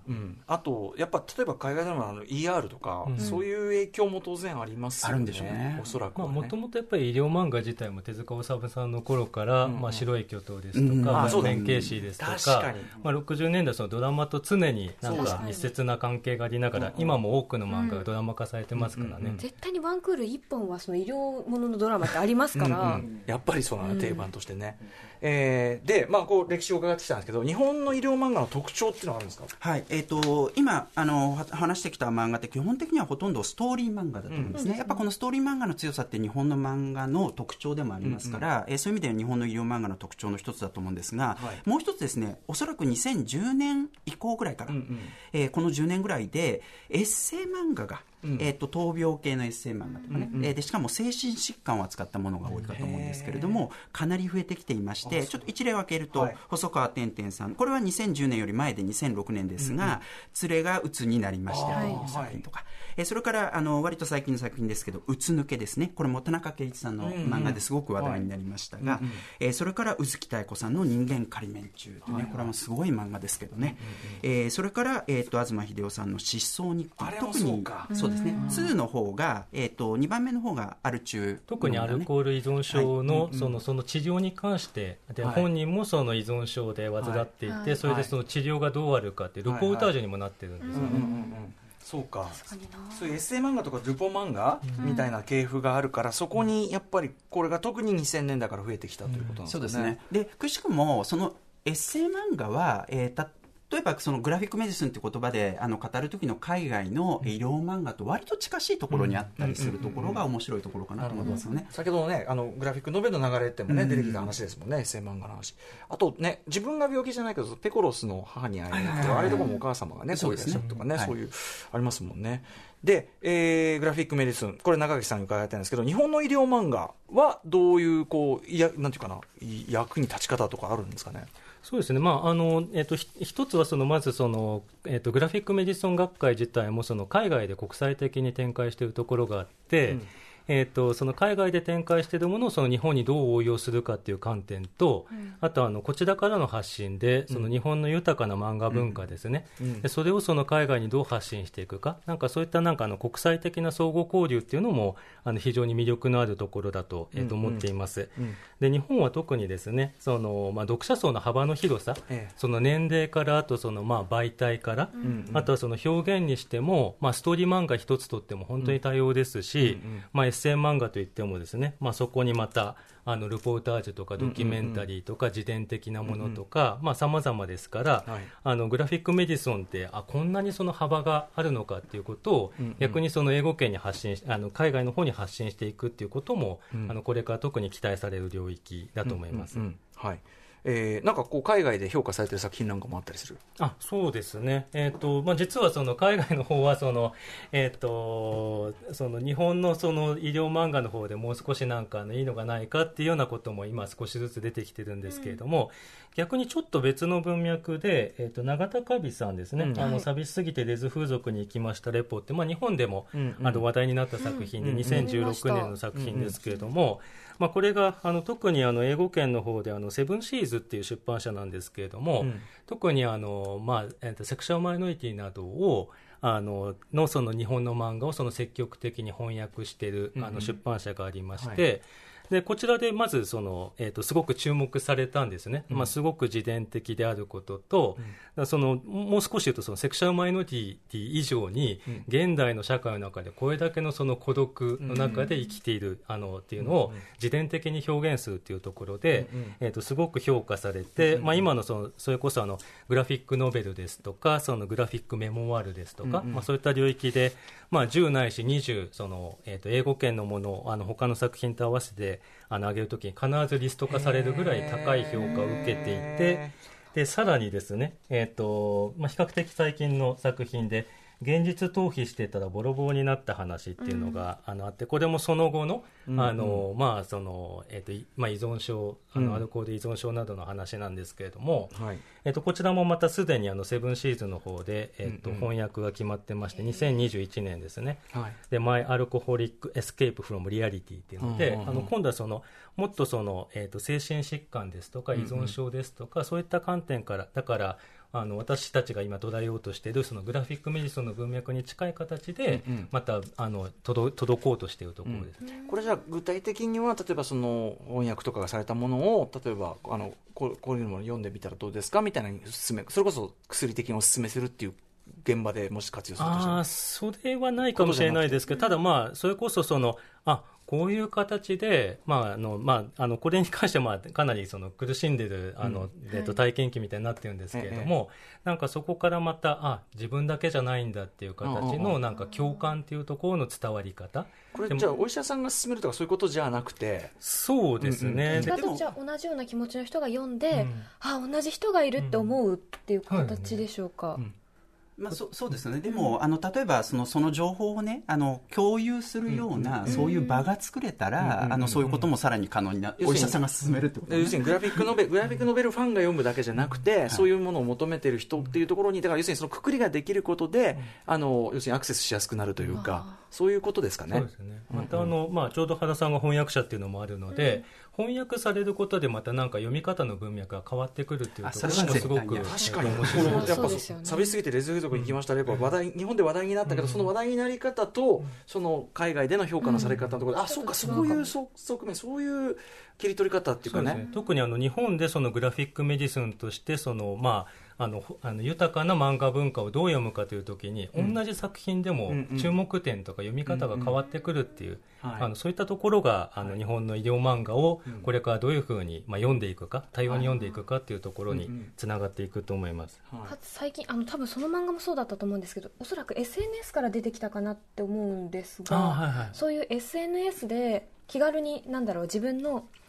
Speaker 3: うん。うんうん、あとやっぱ例えば海外ドラマの ER とか、そういう影響も当然ありますよね。
Speaker 5: あるんでしょうね。
Speaker 3: おそらく
Speaker 4: もともとやっぱり医療漫画自体も手塚治虫さんの頃から、まあ、白い巨頭ですと
Speaker 5: うん。
Speaker 4: か、まあ弁慶師ですとか
Speaker 3: 確かに。
Speaker 4: まあ、60年代そのドラマと常になんか密接な関係がありながら、今も多くの漫画がドラマ化されてますからね、
Speaker 2: 絶対にワンクール1本はその医療もののドラマってありますから、
Speaker 3: うんやっぱりそうなの、定番としてね、えーで、まあ、こう歴史を伺ってきたんですけど日本の医療漫画の特徴っていうのはあるんですか？
Speaker 5: はいえー、と今あのは話してきた漫画って基本的にはほとんどストーリー漫画だと思うんですね、やっぱこのストーリー漫画の強さって日本の漫画の特徴でもありますから、えーそういう意味では日本の医療漫画の特徴の一つだと思うんですが、
Speaker 3: はい。
Speaker 5: もう一つですねおそらく2010年以降ぐらいから、えーこの10年ぐらいでエッセイ漫画が、えー、と闘病系のエッセイ漫画とかね、えーでしかも精神疾患を扱ったものが多いかと思うんですけれどもかなり増えてきていましてちょっと一例を挙げると、
Speaker 3: はい。
Speaker 5: 細川てんてんさんこれは2010年より前で2006年ですが「連れが鬱になりました」という作品とか、えーそれからあの割と最近の作品ですけど「うつ抜け」ですね。これも田中圭一さんの漫画ですごく話題になりましたが、えーそれから宇月妙子さんの「人間仮面中」というね、これはもうすごい漫画ですけどね、えーそれから、えー、と東秀夫さんの「失踪日記。
Speaker 3: あ」れも
Speaker 5: 特に
Speaker 3: そうか
Speaker 5: そうですね。2の方が、えー、と2番目の方がアル中
Speaker 4: 特にアルコール依存症の,、そのその治療に関してで、
Speaker 3: はい。
Speaker 4: 本人もその依存症で患っていて、
Speaker 2: はい。
Speaker 4: それでその治療がどうあるかっていうルポータージュにもなってるんですよね。
Speaker 3: うんうんうんそうか。そういうエッセイ漫画とかルポ漫画みたいな系譜があるから、そこにやっぱりこれが特に2000年代から増えてきたということなんですかね。
Speaker 5: そうですね。で、くしくも、そのエッセイ漫画は、えー例えばそのグラフィックメディスンって言葉であの語る時の海外の医療漫画と割と近しいところにあったりするところが面白いところかなと思いますよね。
Speaker 3: 先ほどのね、あのグラフィックノベルの流れってもね、出てきた話ですもんね、エッセイ漫画の話。あとね、自分が病気じゃないけど、ペコロスの母に会いに行って、あれとかもお母様がね、そういらっしゃるとかね、
Speaker 5: そう
Speaker 3: いう、ありますもんね。で、えー、グラフィックメディスン、これ中垣さんに伺いたいんですけど、日本の医療漫画はどういう、こう、いや、なんていうかな、い役に立ち方とかあるんですかね？
Speaker 4: そうですね、まああのえっと一つはそのまずその、えっとグラフィック・メディソン学会自体もその海外で国際的に展開しているところがあって、えー、とその海外で展開しているものをその日本にどう応用するかっていう観点と、あとあのこちらからの発信でその日本の豊かな漫画文化ですね、でそれをその海外にどう発信していくか。なんかそういったなんかあの国際的な相互交流っていうのもあの非常に魅力のあるところだと,、えー、と思っています、で日本は特にですねその、まあ、読者層の幅の広さ、
Speaker 3: ええ。
Speaker 4: その年齢からあとそのまあ媒体から、あとはその表現にしても、まあ、ストーリー漫画一つとっても本当に多様ですし、まあ、セイ漫画といってもですね、まあ、そこにまたあのルポータージュとかドキュメンタリーとか自伝的なものとかさまざ、まですから、
Speaker 3: はい。
Speaker 4: あのグラフィックメディソンってあこんなにその幅があるのかっていうことを、逆にその英語圏に発信しあの海外の方に発信していくっていうことも、あのこれから特に期待される領域だと思います。
Speaker 3: うんうん。はいえーなんかこう海外で評価されてる作品なんかもあったりする？
Speaker 4: あそうですね、えーとまあ、実はその海外の方はその、えー、とその日本のその医療漫画の方でもう少しなんかねいいのがないかっていうようなことも今、少しずつ出てきてるんですけれども、逆にちょっと別の文脈で、えー、と永田カビさんですね、
Speaker 3: うん。
Speaker 4: あの
Speaker 2: はい。
Speaker 4: 寂しすぎてレズ風俗に行きましたレポって、まあ、日本でも、
Speaker 3: うんうん。
Speaker 4: あの話題になった作品で、
Speaker 3: うんうん。
Speaker 4: 2016年の作品ですけれども、まあ、これがあの特にあの英語圏の方であのセブンシーズっていう出版社なんですけれども、
Speaker 3: うん。
Speaker 4: 特にあの、まあえーとセクシャルマイノリティなどをあののその日本の漫画をその積極的に翻訳している、
Speaker 3: うんうん。
Speaker 4: あの出版社がありまし
Speaker 3: は
Speaker 4: て、でこちらでまずその、えー、とすごく注目されたんですね、
Speaker 3: うん。
Speaker 4: まあ、すごく自伝的であることと、だからそのもう少し言うとそのセクシャルマイノリティ以上に、
Speaker 3: うん。
Speaker 4: 現代の社会の中でこれだけのその孤独の中で生きている、あのっていうのを自伝的に表現するっていうところで、
Speaker 3: うんうん。
Speaker 4: えー、とすごく評価されて、
Speaker 3: うん
Speaker 4: まあ、今のそのそれこそあのグラフィックノベルですとかそのグラフィックメモワールですとか、
Speaker 3: うんうん。
Speaker 4: まあ、そういった領域で、まあ、10ないし20その、えー、と英語圏のものをあの他の作品と合わせてあの上げるときに必ずリスト化されるぐらい高い評価を受けていてでさらにですね、えーとまあ、比較的最近の作品で現実逃避してたらボロボロになった話っていうのが、あのあってこれもその後の,、
Speaker 3: うん
Speaker 4: あのまあそのえーといまあ、依存症あ
Speaker 3: うん。
Speaker 4: のアルコール依存症などの話なんですけれども、
Speaker 3: はい。
Speaker 4: えっとこちらもまたすでにあの Seven Seas の方で、えっと翻訳が決まってまして2021年ですね。
Speaker 3: はい。
Speaker 4: で「 My Alcoholic Escape from Reality」っていうので、あの今度はそのもっとその、えっと精神疾患ですとか依存症ですとか、そういった観点からだからあの私たちが今捉えようとしているそのグラフィックメディスンの文脈に近い形で、
Speaker 3: うんうん。
Speaker 4: またあの届届こうとしているところです。
Speaker 3: これじゃあ具体的には例えばその翻訳とかがされたものを例えばあのこうこういうのを読んでみたらどうですかみたいなにおすすめそれこそ薬的におすすめするっていう現場でもし活用するとしたら。
Speaker 4: ああそれはないかもしれないですけど、ただまあ、それこそその、あこういう形で、まああのまあ、あのこれに関してはまあかなりその苦しんでるあの、えっと体験記みたいになってるんですけれども、なんかそこからまた、あ自分だけじゃないんだっていう形のなんか共感っていうところの伝わり方、
Speaker 3: これじゃあお医者さんが勧めるとかそういうことじゃなくて？
Speaker 4: そうですね、
Speaker 2: じゃあ同じような気持ちの人が読んで、
Speaker 4: うん。
Speaker 2: あ同じ人がいるって思うっていう形でしょうか、
Speaker 3: ん
Speaker 5: まあ、そそうですね、でも、あの例えばそのその情報を、ね、あの共有するような、そういう場が作れたら、
Speaker 3: うん
Speaker 5: あのそういうこともさらに可能にな、
Speaker 3: るに
Speaker 5: お医者さんが進めるってこと、ね。
Speaker 3: で要するにグラフィックノベルグラフィックノベルファンが読むだけじゃなくて、そういうものを求めてる人っていうところにだから要するにそのくくりができることで、あの要するにアクセスしやすくなるというかそういうことですかね。
Speaker 4: そうですね。またあの、まあ、ちょうど原さんが翻訳者っていうのもあるので、翻訳されることでまたなんか読み方の文脈が変わってくるっていうところもすごく
Speaker 5: 絶
Speaker 3: 確かに、こ
Speaker 4: 面白い。
Speaker 3: のやっぱ
Speaker 2: そうですよね。
Speaker 3: 寂しすぎてレズ風俗に行きましたレポは話題日本で話題になったけど、その話題になり方と、その海外での評価のされ方のところで、あそうかそういう側側面そういう切り取り方っていうかね。
Speaker 4: ね。特にあの日本でそのグラフィックメディスンとしてその、まあ、あのほあの豊かな漫画文化をどう読むかというときに、同じ作品でも
Speaker 3: うんうん。
Speaker 4: 注目点とか読み方が変わってくるっていう、
Speaker 3: はい。
Speaker 4: あのそういったところがあの日本の医療漫画をこれからどういうふうに、まあ、読んでいくか多様に読んでいくかっていうところにつながっていくと思います。
Speaker 3: はい。
Speaker 2: かつ最近あの多分その漫画もそうだったと思うんですけどおそらく SNS から出てきたかなって思うんですが、
Speaker 4: あはいはい。
Speaker 2: そういう SNS で気軽になんだろう自分のい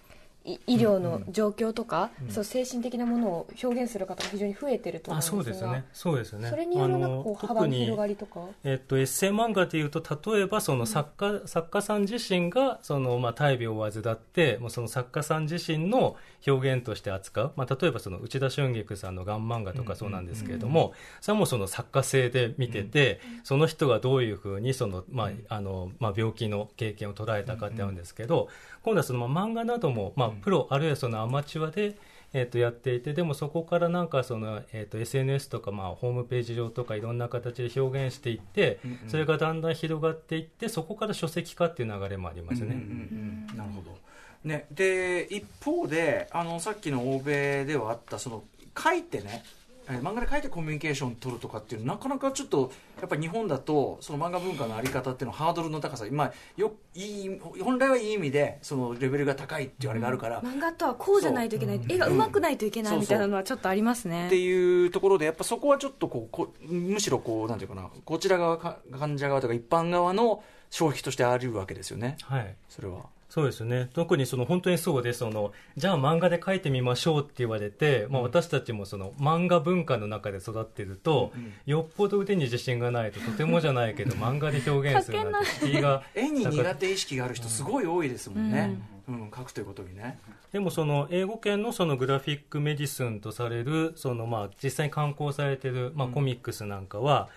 Speaker 2: 医療の状況とか、そう精神的なものを表現する方が非常に増えてると思
Speaker 4: あ
Speaker 2: うんですが
Speaker 4: そうですね。そうですね。
Speaker 2: それによるこう幅の広がりとか？
Speaker 4: えっと、エッセイ漫画でいうと例えばその作家,、作家さん自身がその、まあ、大病を患ってもうその作家さん自身の表現として扱う、まあ、例えばその内田春菊さんの「ガン漫画」とかそうなんですけれども、それはもうその作家性で見てて、その人がどういうふうにその、まああのまあ、病気の経験を捉えたかってあるんですけど、今度はその、まあ、漫画なども、まあ、プロあるいはそのアマチュアでえー、とやっていてでもそこからなんかその、えー、と SNS とか、まあ、ホームページ上とかいろんな形で表現していって、それがだんだん広がっていってそこから書籍化っていう流れもありますね。
Speaker 3: うんうんうんなるほど、ね、で一方であのさっきの欧米ではあったその書いてねえー漫画で書いてコミュニケーション取るとかっていうのなかなかちょっとやっぱり日本だとその漫画文化のあり方っていうのはハードルの高さ、まあ、よいい本来はいい意味でそのレベルが高いっていうあれがあるから、
Speaker 2: 漫画とはこうじゃないといけない。絵が上手くないといけないみたいなのはちょっとありますね。
Speaker 3: っていうところでやっぱそこはちょっとこうこむしろこうなんていうかな。こちら側か患者側とか一般側の消費としてあるわけですよね。
Speaker 4: はい。
Speaker 3: それは。
Speaker 4: そうですね。特にその本当にそうでそのじゃあ漫画で描いてみましょうって言われて、まあ、私たちもその漫画文化の中で育ってると、よっぽど腕に自信がないととてもじゃないけど 漫画で表現するなんて敷居が
Speaker 3: 絵に苦手意識がある人すごい多いですもんね、うん。書くということにね。
Speaker 4: でもその英語圏のそのグラフィックメディスンとされるそのまあ実際に刊行されているまあコミックスなんかは、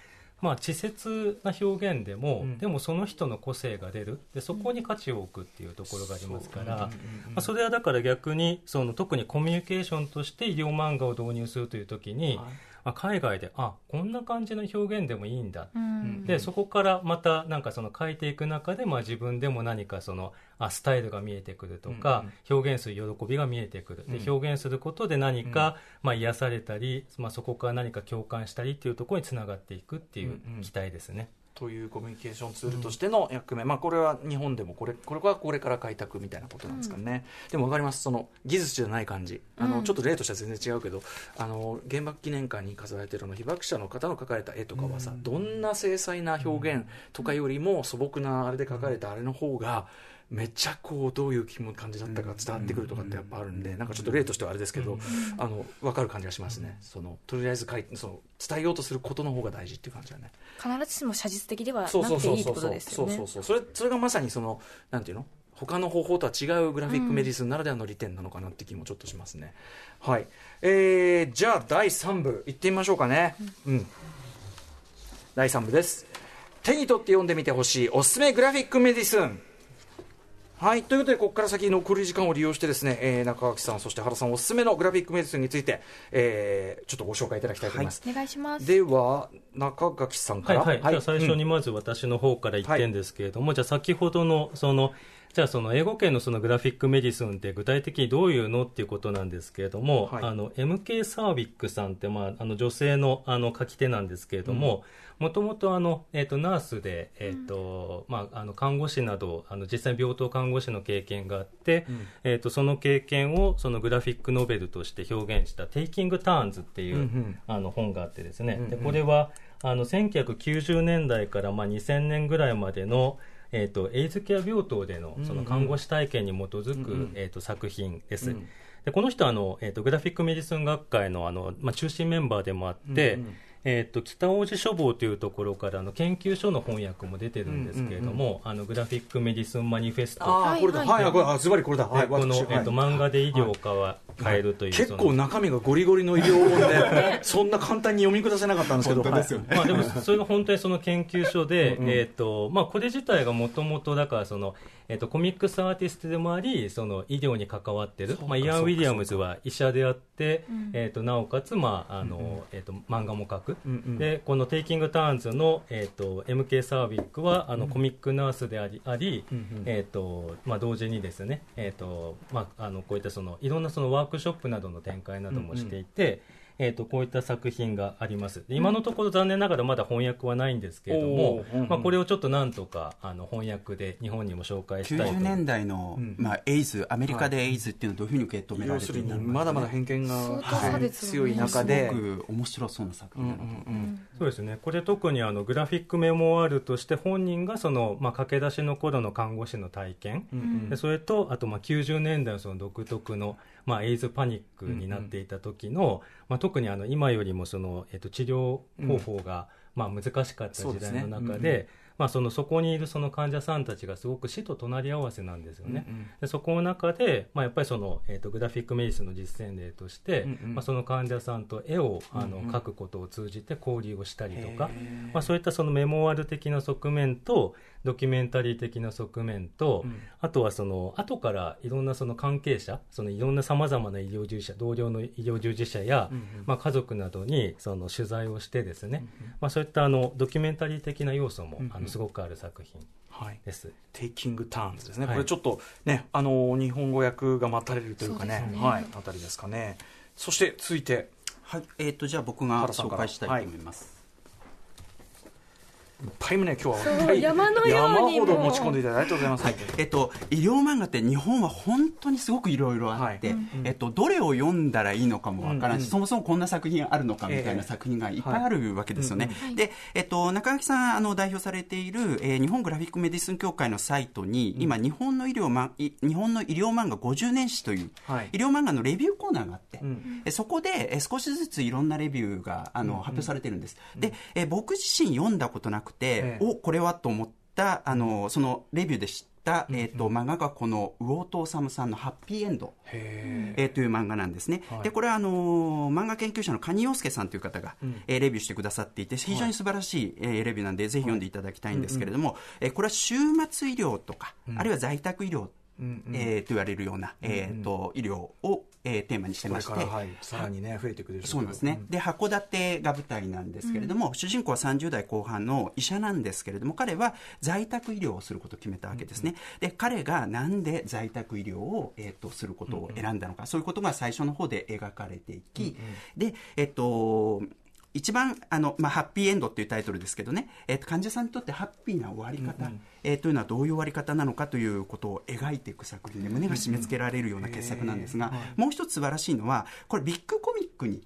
Speaker 4: まあ稚拙な表現でも、
Speaker 3: うん。
Speaker 4: でもその人の個性が出る。でそこに価値を置くっていうところがありますから、
Speaker 3: そう
Speaker 4: まあ、それはだから逆にその特にコミュニケーションとして医療漫画を導入するという時に、
Speaker 3: はい。
Speaker 4: まあ、海外であこんな感じの表現でもいいんだ
Speaker 2: うん。
Speaker 4: でそこからまたなんかその書いていく中で、まあ、自分でも何かそのあスタイルが見えてくるとか、表現する喜びが見えてくる。で
Speaker 3: うん。
Speaker 4: 表現することで何か、まあ、癒されたり、まあ、そこから何か共感したりっていうところにつながっていくっていう
Speaker 3: うんうん。
Speaker 4: 期待ですね。
Speaker 3: というコミュニケーションツールとしての役目、まあ、これは日本でもこれこれはこれから開拓みたいなことなんですかね、でも分かります。その技術じゃない感じ。あの、
Speaker 2: うん。
Speaker 3: ちょっと例としては全然違うけどあの原爆記念館に飾られてるあの被爆者の方の描かれた絵とかはさ、どんな精細な表現とかよりも素朴なあれで描かれたあれの方がめっちゃこうどういう気も感じだったか伝わってくるとかってやっぱあるんでなんかちょっと例としてはあれですけど、あの分かる感じがしますね。そのとりあえず書いその伝えようとすることの方が大事っていう感じだね。
Speaker 2: 必ずしも写実的ではなくていいってこと
Speaker 3: そうそうそう
Speaker 2: ですよね
Speaker 3: そうそうそう。それそれがまさにそのなんていうの？他の方法とは違うグラフィックメディスンならではの利点なのかなって気もちょっとしますね、はい。えー、じゃあ第3部いってみましょうかね。うん、第3部です。手に取って読んでみてほしいおすすめグラフィックメディスンはい。ということで、ここから先残り時間を利用してですね、えー中垣さん、そして原さんおすすめのグラフィックメディスンについて、えーちょっとご紹介いただきたいと思います。
Speaker 2: お願いします
Speaker 3: では、中垣さんから。
Speaker 4: はいはい、じゃあ最初にまず私の方から1点ですけれども、じゃあ先ほどのそのじゃあその英語圏のそのグラフィックメディスンって具体的にどういうのっていうことなんですけれども、
Speaker 3: はい
Speaker 4: あの MK サービックさんって、まあ、あの女性のあの書き手なんですけれどももともとあの、えー、とナースで、えーとまあ、あの看護師などあの実際に病棟看護師の経験があって、えー、とその経験をそのグラフィックノベルとして表現した「テイキング・ターンズ」っていう、
Speaker 3: うんうん。
Speaker 4: あの本があってですね、
Speaker 3: うんうん。
Speaker 4: でこれはあの1990年代からまあ2000年ぐらいまでの、えー、とエイズケア病棟でのその看護師体験に基づく、
Speaker 3: うんうん。
Speaker 4: えー、と作品です、
Speaker 3: うん。
Speaker 4: でこの人はあの、えー、とグラフィックメディスン学会のあの、まあ、中心メンバーでもあって、
Speaker 3: うんうん
Speaker 4: えー、と北大路書房というところからあの研究書の翻訳も出てるんですけれども、あのグラフィックメディスンマニフェスト。
Speaker 3: ああ、
Speaker 2: はい
Speaker 3: これだ。
Speaker 2: はい
Speaker 3: はい、はいこれ、あ、ズバリこれだ。はい、
Speaker 4: でこの、
Speaker 3: 私
Speaker 4: えー、と漫画で医療が変わるという、
Speaker 3: 結構中身がゴリゴリの医療本で、そんな簡単に読み下せなかったんですけど。
Speaker 5: 本当ですよ。ね
Speaker 4: まあ、でもそれが本当にその研究所で、
Speaker 3: うんうん。
Speaker 4: えーとまあ、これ自体がもともとだからその、えー、とコミックスアーティストでもありその医療に関わってる。まあ、イアン・ウィリアムズは医者であって、
Speaker 2: うん。
Speaker 4: えー、となおかつ、まああのえー、と漫画も描く、
Speaker 3: うんうん。
Speaker 4: でこの「テイキング・ターンズの」えー、と MK サービックはあの、コミックナースでありあり、
Speaker 3: うんうん。
Speaker 4: えーとまあ、同時にですね、えーとまあ、あのこういったそのいろんなそのワークショップなどの展開などもしていて、えーえー、とこういった作品があります。今のところ残念ながらまだ翻訳はないんですけれども、
Speaker 3: うん。うん
Speaker 4: まあ、これをちょっとなんとかあの翻訳で日本にも紹介したいと。
Speaker 5: 90年代の、まあ、エイズアメリカでエイズっていうのはどういうふうに受け止められて
Speaker 3: る
Speaker 5: んだろう
Speaker 3: まだまだ偏見が強い中で。す
Speaker 5: ごく面白そうな作品だなと。思って
Speaker 4: そうですね。これ特にあのグラフィックメモワールとして本人がその、まあ、駆け出しの頃の看護師の体験、でそれとあとまあ90年代のその独特の、まあ、エイズパニックになっていた時の、まあ、特にあの今よりもその、えっと、治療方法が、まあ、難しかった時代の中で
Speaker 3: そうですね。
Speaker 4: まあ、そのそこにいるその患者さんたちがすごく死と隣り合わせなんですよね、でそこの中で、まあ、やっぱりその、えー、とグラフィックメディスの実践例として、
Speaker 3: うんうん。
Speaker 4: まあ、その患者さんと絵をあの、描くことを通じて交流をしたりとか、まあ、そういったそのメモワール的な側面とドキュメンタリー的な側面と、あとはその後からいろんなその関係者そのいろんなさまざまな医療従事者同僚の医療従事者や、まあ、家族などにその取材をしてですね、まあ、そういったあのドキュメンタリー的な要素も、あのすごくある作品
Speaker 3: はい。
Speaker 4: です。
Speaker 3: テイキングターンズですね、
Speaker 4: はい。
Speaker 3: これちょっとね、あの日本語訳が待たれるというかね、
Speaker 2: ね。
Speaker 3: はい、あたりですかね。そして続いて、
Speaker 5: はい。えー、とじゃあ僕が紹介したいと思います、
Speaker 3: いっぱいね、今日は
Speaker 2: 山のように
Speaker 3: 山ほど持ち込んでいただいてありがとうございます。
Speaker 5: はい。えっと、医療漫画って日本は本当にすごくいろいろあって、
Speaker 3: はい。
Speaker 5: えっと、どれを読んだらいいのかもわからんし、
Speaker 3: うんうん。
Speaker 5: そもそもこんな作品あるのかみたい
Speaker 3: ええ
Speaker 5: な作品がいっぱいあるわけですよね。
Speaker 2: はい。
Speaker 5: で、えっと、中垣さんあの代表されている、えー日本グラフィックメディスン協会のサイトに、今日本の医療まい日本の医療漫画50年史という、
Speaker 3: はい。
Speaker 5: 医療漫画のレビューコーナーがあって、
Speaker 3: ん。
Speaker 5: えそこでえ少しずついろんなレビューがあの、発表されてるんです。で、え僕自身読んだことなくて、
Speaker 3: ええ。
Speaker 5: おこれはと思ったあのそのレビューで知った、えーと漫画がこの魚戸治さんの「ハッピーエンド」
Speaker 3: へ
Speaker 5: え。ーという漫画なんですね、
Speaker 3: はい。
Speaker 5: でこれはあのー漫画研究者の蟹洋介さんという方が、えーレビューしてくださっていて非常に素晴らしい、えーレビューなんでぜひ読んでいただきたいんですけれども、えーこれは終末医療とか、あるいは在宅医療、えーと言われるような、えーと医療を、えーテーマにして
Speaker 3: こ
Speaker 5: まして。
Speaker 3: はい、さらにね、増えていくでしょ
Speaker 5: そうなんですね、で函館が舞台なんですけれども、主人公は30代後半の医者なんですけれども彼は在宅医療をすることを決めたわけですね、で彼がなんで在宅医療を、えー、とすることを選んだのか、そういうことが最初の方で描かれていき、でえっ、と一番あの、まあ、ハッピーエンドっていうタイトルですけどね、えーと患者さんにとってハッピーな終わり方、えーというのはどういう終わり方なのかということを描いていく作品で胸が締め付けられるような傑作なんですが、もう一つ素晴らしいのはこれビッグコミックに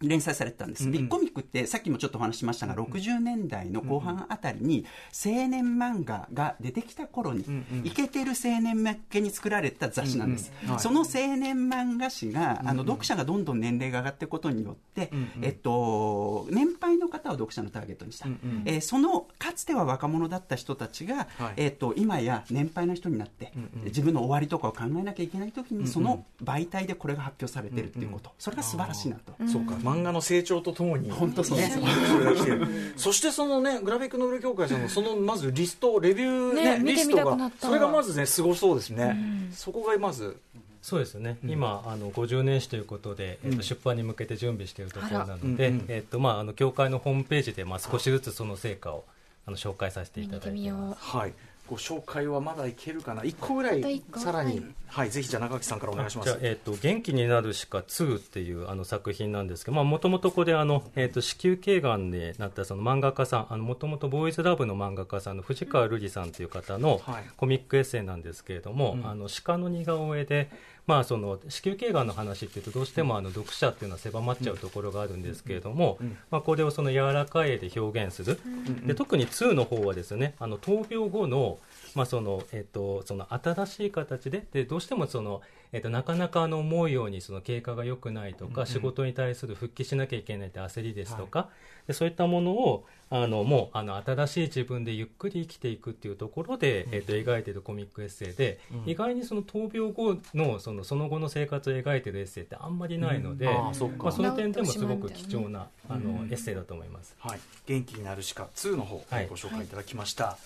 Speaker 5: 連載されてたんです、ビッグコミックってさっきもちょっとお話ししましたが、60年代の後半あたりに青年漫画が出てきた頃に、イケてる青年向けに作られた雑誌なんです、その青年漫画誌が、あの読者がどんどん年齢が上がっていくことによって、えっと、年配の方を読者のターゲットにした、えーそのかつては若者だった人たちが、
Speaker 3: はい。
Speaker 5: えっと、今や年配の人になって、自分の終わりとかを考えなきゃいけない時に、その媒体でこれが発表されてるっていうこと、それが素晴らしいなと。
Speaker 3: そうか、漫画の成長とともに、
Speaker 5: 本当そうです。
Speaker 3: ねそれが来てるそしてそのね、グラフィックノベル協会さんのそのまずリスト、レビュー、ね
Speaker 2: ね見てみ
Speaker 3: リストが、
Speaker 2: た。くなった
Speaker 3: それがまずね、すごそうですね、そこがまず、
Speaker 4: そうですね、今あの50年史ということで、えっと出版に向けて準備しているところなので、
Speaker 3: うん。うん。
Speaker 4: えっとまあ、あの協会のホームページで、まあ、少しずつその成果をあの紹介させていた
Speaker 2: 見
Speaker 4: だいています。
Speaker 3: はい、ご紹介はまだいけるかな、1個ぐらいさらに、
Speaker 2: は
Speaker 3: はいい、ぜひじゃあ、中垣さんからお願いします。
Speaker 4: じゃあ、えっと元気になるしか2っていうあの作品なんですけどもともとこれあの、えっと子宮頸がんになったその漫画家さんもともとボーイズラブの漫画家さんの藤川瑠璃さんという方の
Speaker 3: はい。
Speaker 4: コミックエッセイなんですけれども、
Speaker 3: うん。
Speaker 4: あの鹿の似顔絵で、まあ、その子宮頸がんの話っていうとどうしてもあの読者っていうのは狭まっちゃうところがあるんですけれども、まあ、これをその柔らかい絵で表現する、で特に2の方はですねあの闘病後のまあそのえっとその新しい形ででどうしてもその、えっとなかなかあの思うようにその経過が良くないとか、仕事に対する復帰しなきゃいけないって焦りですとか、でそういったものをあのもうあの新しい自分でゆっくり生きていくっていうところで、えっと描いているコミックエッセイで、意外にその闘病後のそのその後の生活を描いているエッセイってあんまりないので、
Speaker 3: ああそっか。
Speaker 4: まあ、その点でもすごく貴重なあのエッセイだと思います。
Speaker 3: はい、元気になるしか2の方、
Speaker 4: はい
Speaker 3: ご紹介いただきました。はい、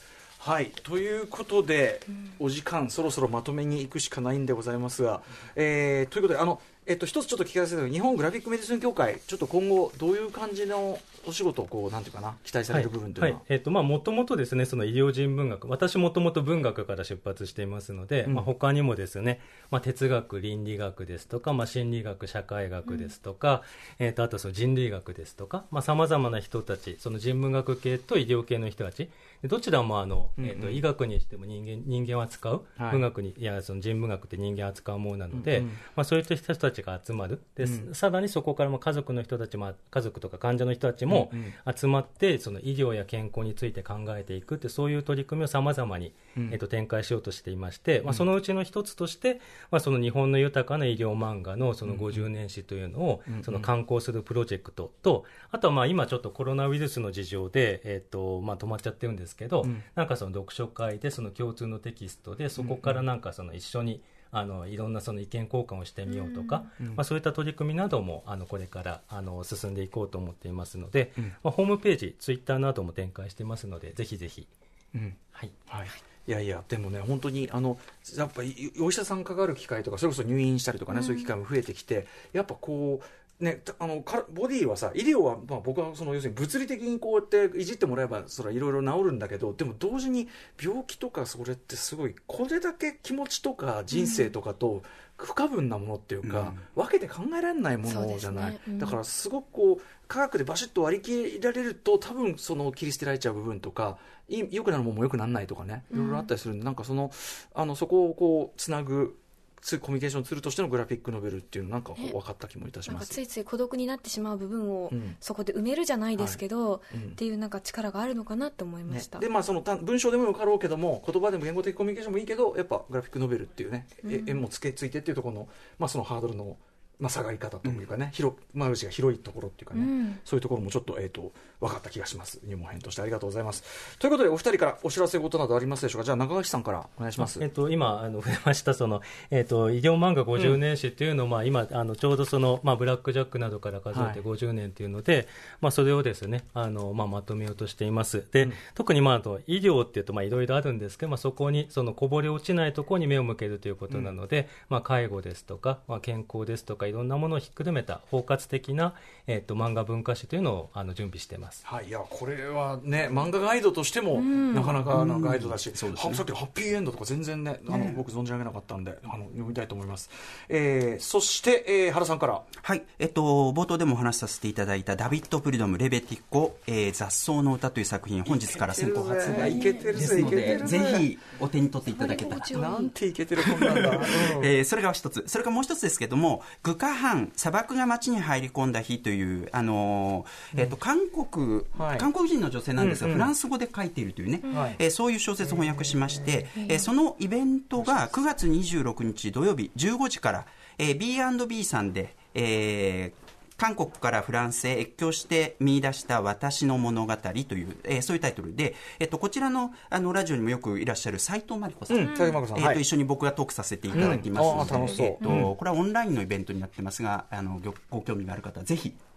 Speaker 3: ということで、お時間そろそろまとめに行くしかないんでございますが、えーということであのえっと、一つちょっと聞かせて日本グラフィックメディスン協会、ちょっと今後、どういう感じのお仕事をこう、なんていうかな、期待される部分というのは？
Speaker 4: はい。はい。えっとまあ、もともとですね、その医療人文学、私もともと文学から出発していますので、
Speaker 3: うん。
Speaker 4: まあ、他にもですね、まあ、哲学、倫理学ですとか、まあ、心理学、社会学ですとか、えっとあとその人類学ですとか、さまざ、まな人たち、その人文学系と医療系の人たち、でどちらもあの、えっと医学にしても人間人間を扱う、
Speaker 3: はい。
Speaker 4: 文学に、いや、その人文学って人間を扱うものなので、
Speaker 3: うんうん。
Speaker 4: まあ、そういった人たちが集まる、で
Speaker 3: うん。
Speaker 4: さらにそこからも家族の人たちも、家族とか患者の人たちも集まって、その医療や健康について考えていくって、そういう取り組みをさまざまに、
Speaker 3: うん
Speaker 4: えっと、展開しようとしていまして、まあ、そのうちの一つとして、まあ、その日本の豊かな医療漫画のその50年史というのを、
Speaker 3: うん。うん。
Speaker 4: その刊行するプロジェクトと、あとはまあ今ちょっとコロナウイルスの事情で、えっとまあ、止まっちゃってるんですけど、
Speaker 3: うん。
Speaker 4: なんかその読書会でその共通のテキストで、そこからなんかその一緒に、あのいろんなその意見交換をしてみようとか、
Speaker 3: うん。
Speaker 4: まあ、そういった取り組みなどもあのこれからあの進んでいこうと思っていますので、
Speaker 3: うん。
Speaker 4: まあ、ホームページ、ツイッターなども展開していますので、ぜひぜひ。
Speaker 3: うん。
Speaker 4: はい。
Speaker 3: はい、いやいや、でもね、本当にあのやっぱりお医者さんかかる機会とか、それこそ入院したりとかね、そういう機会も増えてきて、やっぱこう、ね、たあのかボディはさ、医療は、まあ、僕はその要するに物理的にこうやっていじってもらえば、それはいろいろ治るんだけど、でも同時に病気とか、それってすごい、これだけ気持ちとか人生とかと不可分なものっていうか、分けて考えられないものじゃない、
Speaker 2: ねうん。
Speaker 3: だからすごくこう、科学でバシッと割り切られると、多分その切り捨てられちゃう部分とか、い良くなるものも良くならないとかね、いろいろあったりするんで、なんかその、あのそこをこうつなぐ。つコミュニケーションツールとしてのグラフィックノベルっていうのなんか分かった気もいたします。
Speaker 2: ついつい孤独になってしまう部分を
Speaker 3: うん。
Speaker 2: そこで埋めるじゃないですけど、
Speaker 3: うん。
Speaker 2: っていうなんか力があるのかなって思いま
Speaker 3: ね
Speaker 2: した、
Speaker 3: でまあそのた文章でもよかろうけども言葉でも言語的コミュニケーションもいいけどやっぱグラフィックノベルっていうね、え
Speaker 2: うん。
Speaker 3: 絵もつけついてっていうところのまあそのハードルのまあ下がり方というかね、広間口が広いところっていうかね、
Speaker 2: うん。
Speaker 3: そういうところもちょっとえっ、と分かった気がします。入門編としてありがとうございます。ということでお二人からお知らせ事などありますでしょうか？じゃあ中垣さんからお願いします、
Speaker 4: えっと、今あの触れましたその、えっと、医療漫画50年史っていうのを、まあ、今あのちょうどその、まあ、ブラック・ジャックなどから数えて
Speaker 3: はい。
Speaker 4: 50年っていうので、まあ、それをですねあの、まあ、まとめようとしています。で、特に、まあ、あと医療っていうとまあいろいろあるんですけど、まあ、そこにそのこぼれ落ちないところに目を向けるということなので、まあ、介護ですとか、まあ、健康ですとかいろんなものをひっくるめた包括的な、えっと、漫画文化史というのをあの準備しています。
Speaker 3: はい、いやこれはね漫画ガイドとしてもなかなかなガイドだし、はさっきのハッピーエンドとか全然ねあの僕存じ上げなかったんであの読みたいと思います、えー、そして、えー、原さんから。
Speaker 5: はい、えっと、冒頭でもお話しさせていただいたダビッド・プリドム・レベティコ、えー雑草の歌という作品、本日から先行発売
Speaker 3: いけてるぜ
Speaker 5: ですので、
Speaker 3: ぜ。
Speaker 5: ぜひお手に取っていただけたら。と。
Speaker 3: なんていけてる本なんだ、うん。
Speaker 5: えーそれが一つ、それからもう一つですけども、グカハン、砂漠が街に入り込んだ日という、あのーえっと韓国、
Speaker 3: はい。
Speaker 5: 韓国人の女性なんですが、フランス語で書いているというね、
Speaker 3: はい。
Speaker 5: えーそういう小説を翻訳しまして、えー。そのイベントが9月26日土曜日15時から、えー B&B さんで、えー韓国からフランスへ越境して見出した私の物語という、えーそういうタイトルで、えっと、こちらのあのラジオにもよくいらっしゃる斉藤真理子さん、
Speaker 3: うん
Speaker 5: えーと一緒に僕がトークさせていただきますので、えーとこれはオンラインのイベントになってますが、あのごご興味がある方はぜひ
Speaker 3: うん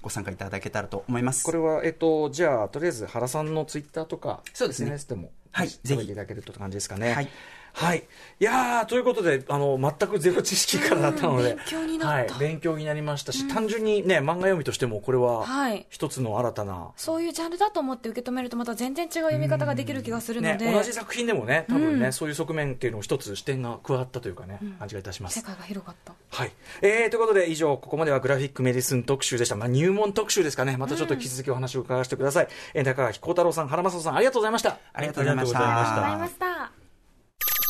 Speaker 5: ご参加いただけたらと思います。
Speaker 3: これは、えっと、じゃあ、とりあえず原さんのツイッターとか、
Speaker 5: そうですね
Speaker 3: SNS でも、
Speaker 5: はい
Speaker 3: ぜひいただけるという感じですかね。
Speaker 5: はい。
Speaker 3: はい。いやー、ということで、あの、全くゼロ知識からだったので、
Speaker 2: うん勉強になった
Speaker 3: はい、勉強になりましたし、単純にね、漫画読みとしても、これは、
Speaker 2: はい
Speaker 3: 一つの新たな、
Speaker 2: そういうジャンルだと思って受け止めるとまた全然違う読み方ができる気がするの
Speaker 3: ね、
Speaker 2: で、
Speaker 3: 同じ作品でもね、多分ね、
Speaker 2: うん
Speaker 3: そういう側面っていうのを一つ視点が加わったというかね、感じがいたします
Speaker 2: 世。界が広かった
Speaker 3: はい。えー、ということで、以上、ここまではグラフィックメディスン特集でした。まあ、入門特集ですかね。またちょっと引き続きお話を伺わせてください。えー、中垣幸太郎さん、原正人さん、ありがとうございました。
Speaker 5: ありがとうございました。
Speaker 4: ありがとうございました